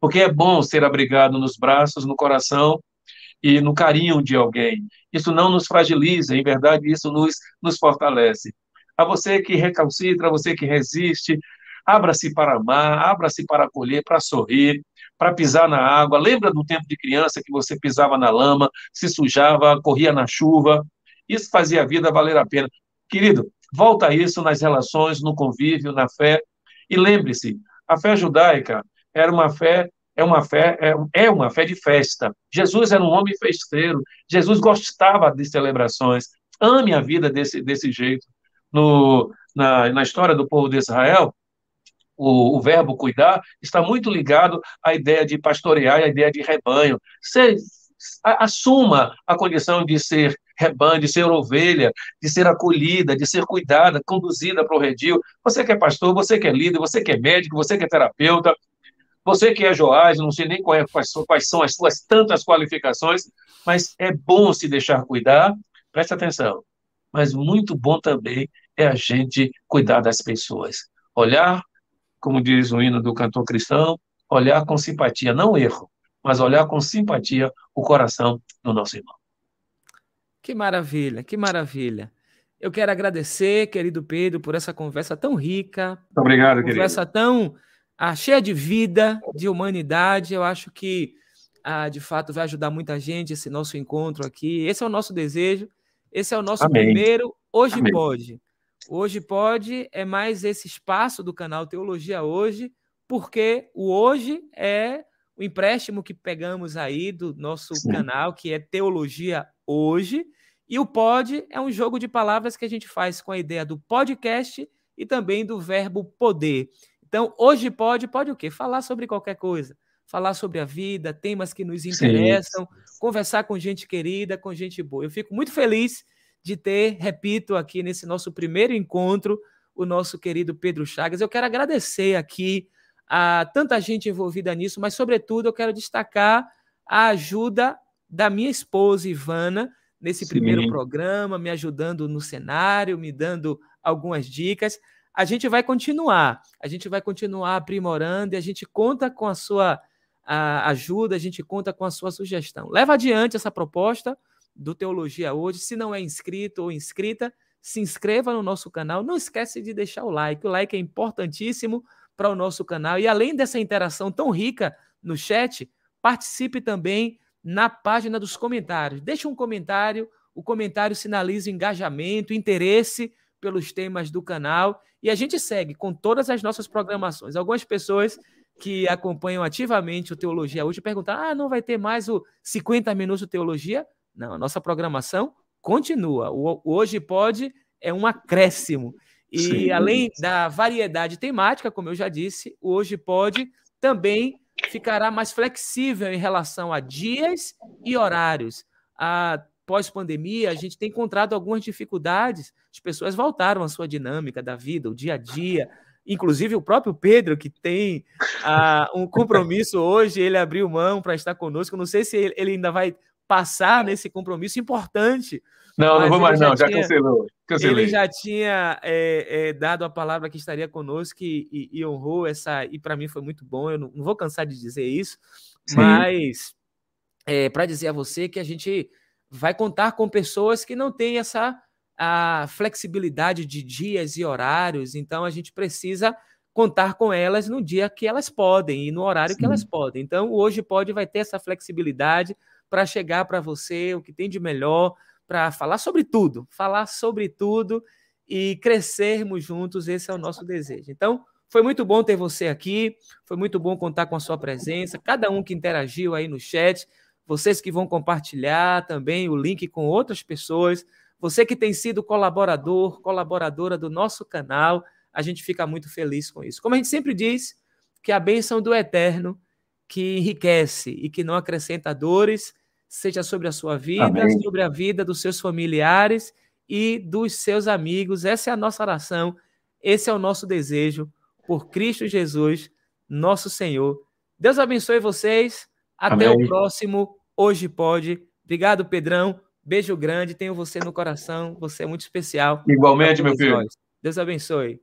Porque é bom ser abrigado nos braços, no coração e no carinho de alguém. Isso não nos fragiliza, em verdade, isso nos, nos fortalece. A você que recalcitra, a você que resiste, abra-se para amar, abra-se para acolher, para sorrir, para pisar na água. Lembra do tempo de criança que você pisava na lama, se sujava, corria na chuva. Isso fazia a vida valer a pena. Querido, volta a isso nas relações, no convívio, na fé. E lembre-se, a fé judaica era uma fé é uma fé é, é uma fé de festa. Jesus era um homem festeiro. Jesus gostava de celebrações. Ame a vida desse, desse jeito. No, na, na história do povo de Israel, o, o, verbo cuidar está muito ligado à ideia de pastorear à ideia de rebanho. Você assuma a condição de ser rebanho, de ser ovelha, de ser acolhida, de ser cuidada, conduzida para o redil. Você que é pastor, você que é líder, você que é médico, você que é terapeuta, você que é Joás, não sei nem quais, quais são as suas tantas qualificações, mas é bom se deixar cuidar, preste atenção. Mas muito bom também é a gente cuidar das pessoas. Olhar, como diz o hino do cantor cristão, olhar com simpatia, não erro, mas olhar com simpatia o coração do nosso irmão. Que maravilha, que maravilha. Eu quero agradecer, querido Pedro, por essa conversa tão rica. Obrigado, conversa querido. Conversa tão ah, cheia de vida, de humanidade. Eu acho que, ah, de fato, vai ajudar muita gente esse nosso encontro aqui. Esse é o nosso desejo. Esse é o nosso Amém. primeiro Hoje Amém. Pode. Hoje Pode é mais esse espaço do canal Teologia Hoje, porque o hoje é o empréstimo que pegamos aí do nosso Sim. canal, que é Teologia Hoje, E o pod é um jogo de palavras que a gente faz com a ideia do podcast e também do verbo poder. Então, hoje pode, pode o quê? Falar sobre qualquer coisa. Falar sobre a vida, temas que nos interessam, Sim. conversar com gente querida, com gente boa. Eu fico muito feliz de ter, repito, aqui nesse nosso primeiro encontro, o nosso querido Pedro Chagas. Eu quero agradecer aqui a tanta gente envolvida nisso, mas, sobretudo, eu quero destacar a ajuda da minha esposa, Ivana, nesse Sim. primeiro programa, me ajudando no cenário, me dando algumas dicas. A gente vai continuar, a gente vai continuar aprimorando e a gente conta com a sua a ajuda, a gente conta com a sua sugestão. Leva adiante essa proposta do Teologia Hoje. Se não é inscrito ou inscrita, se inscreva no nosso canal. Não esquece de deixar o like. O like é importantíssimo para o nosso canal. E além dessa interação tão rica no chat, participe também na página dos comentários. Deixe um comentário, o comentário sinaliza engajamento, interesse pelos temas do canal e a gente segue com todas as nossas programações. Algumas pessoas que acompanham ativamente o Teologia hoje perguntaram: ah, não vai ter mais o 50 minutos de teologia? Não, a nossa programação continua. O Hoje Pode é um acréscimo. E Sim. além da variedade temática, como eu já disse, o Hoje Pode também ficará mais flexível em relação a dias e horários. A pós-pandemia, a gente tem encontrado algumas dificuldades. As pessoas voltaram à sua dinâmica da vida, o dia a dia. Inclusive o próprio Pedro, que tem uh, um compromisso hoje, ele abriu mão para estar conosco. Não sei se ele, ainda vai passar nesse compromisso importante. Não, não vou mais, não, já tinha, cancelou. Cancelei. Ele já tinha é, é, dado a palavra que estaria conosco e, e, e honrou essa, e para mim foi muito bom. Eu não, não, vou cansar de dizer isso, Sim. mas é, para dizer a você que a gente vai contar com pessoas que não têm essa a flexibilidade de dias e horários, então a gente precisa contar com elas no dia que elas podem e no horário Sim. que elas podem. Então, hoje pode vai ter essa flexibilidade para chegar para você o que tem de melhor, para falar sobre tudo, falar sobre tudo e crescermos juntos, esse é o nosso desejo. Então, foi muito bom ter você aqui, foi muito bom contar com a sua presença, cada um que interagiu aí no chat, vocês que vão compartilhar também o link com outras pessoas, você que tem sido colaborador, colaboradora do nosso canal, a gente fica muito feliz com isso. Como a gente sempre diz, que a bênção do eterno, que enriquece e que não acrescenta dores, seja sobre a sua vida, Amém. sobre a vida dos seus familiares e dos seus amigos. Essa é a nossa oração, esse é o nosso desejo por Cristo Jesus, nosso Senhor. Deus abençoe vocês. Até Amém. o próximo Hoje Pode. Obrigado, Pedrão. Beijo grande. Tenho você no coração. Você é muito especial. Igualmente, meu filho. Deus abençoe.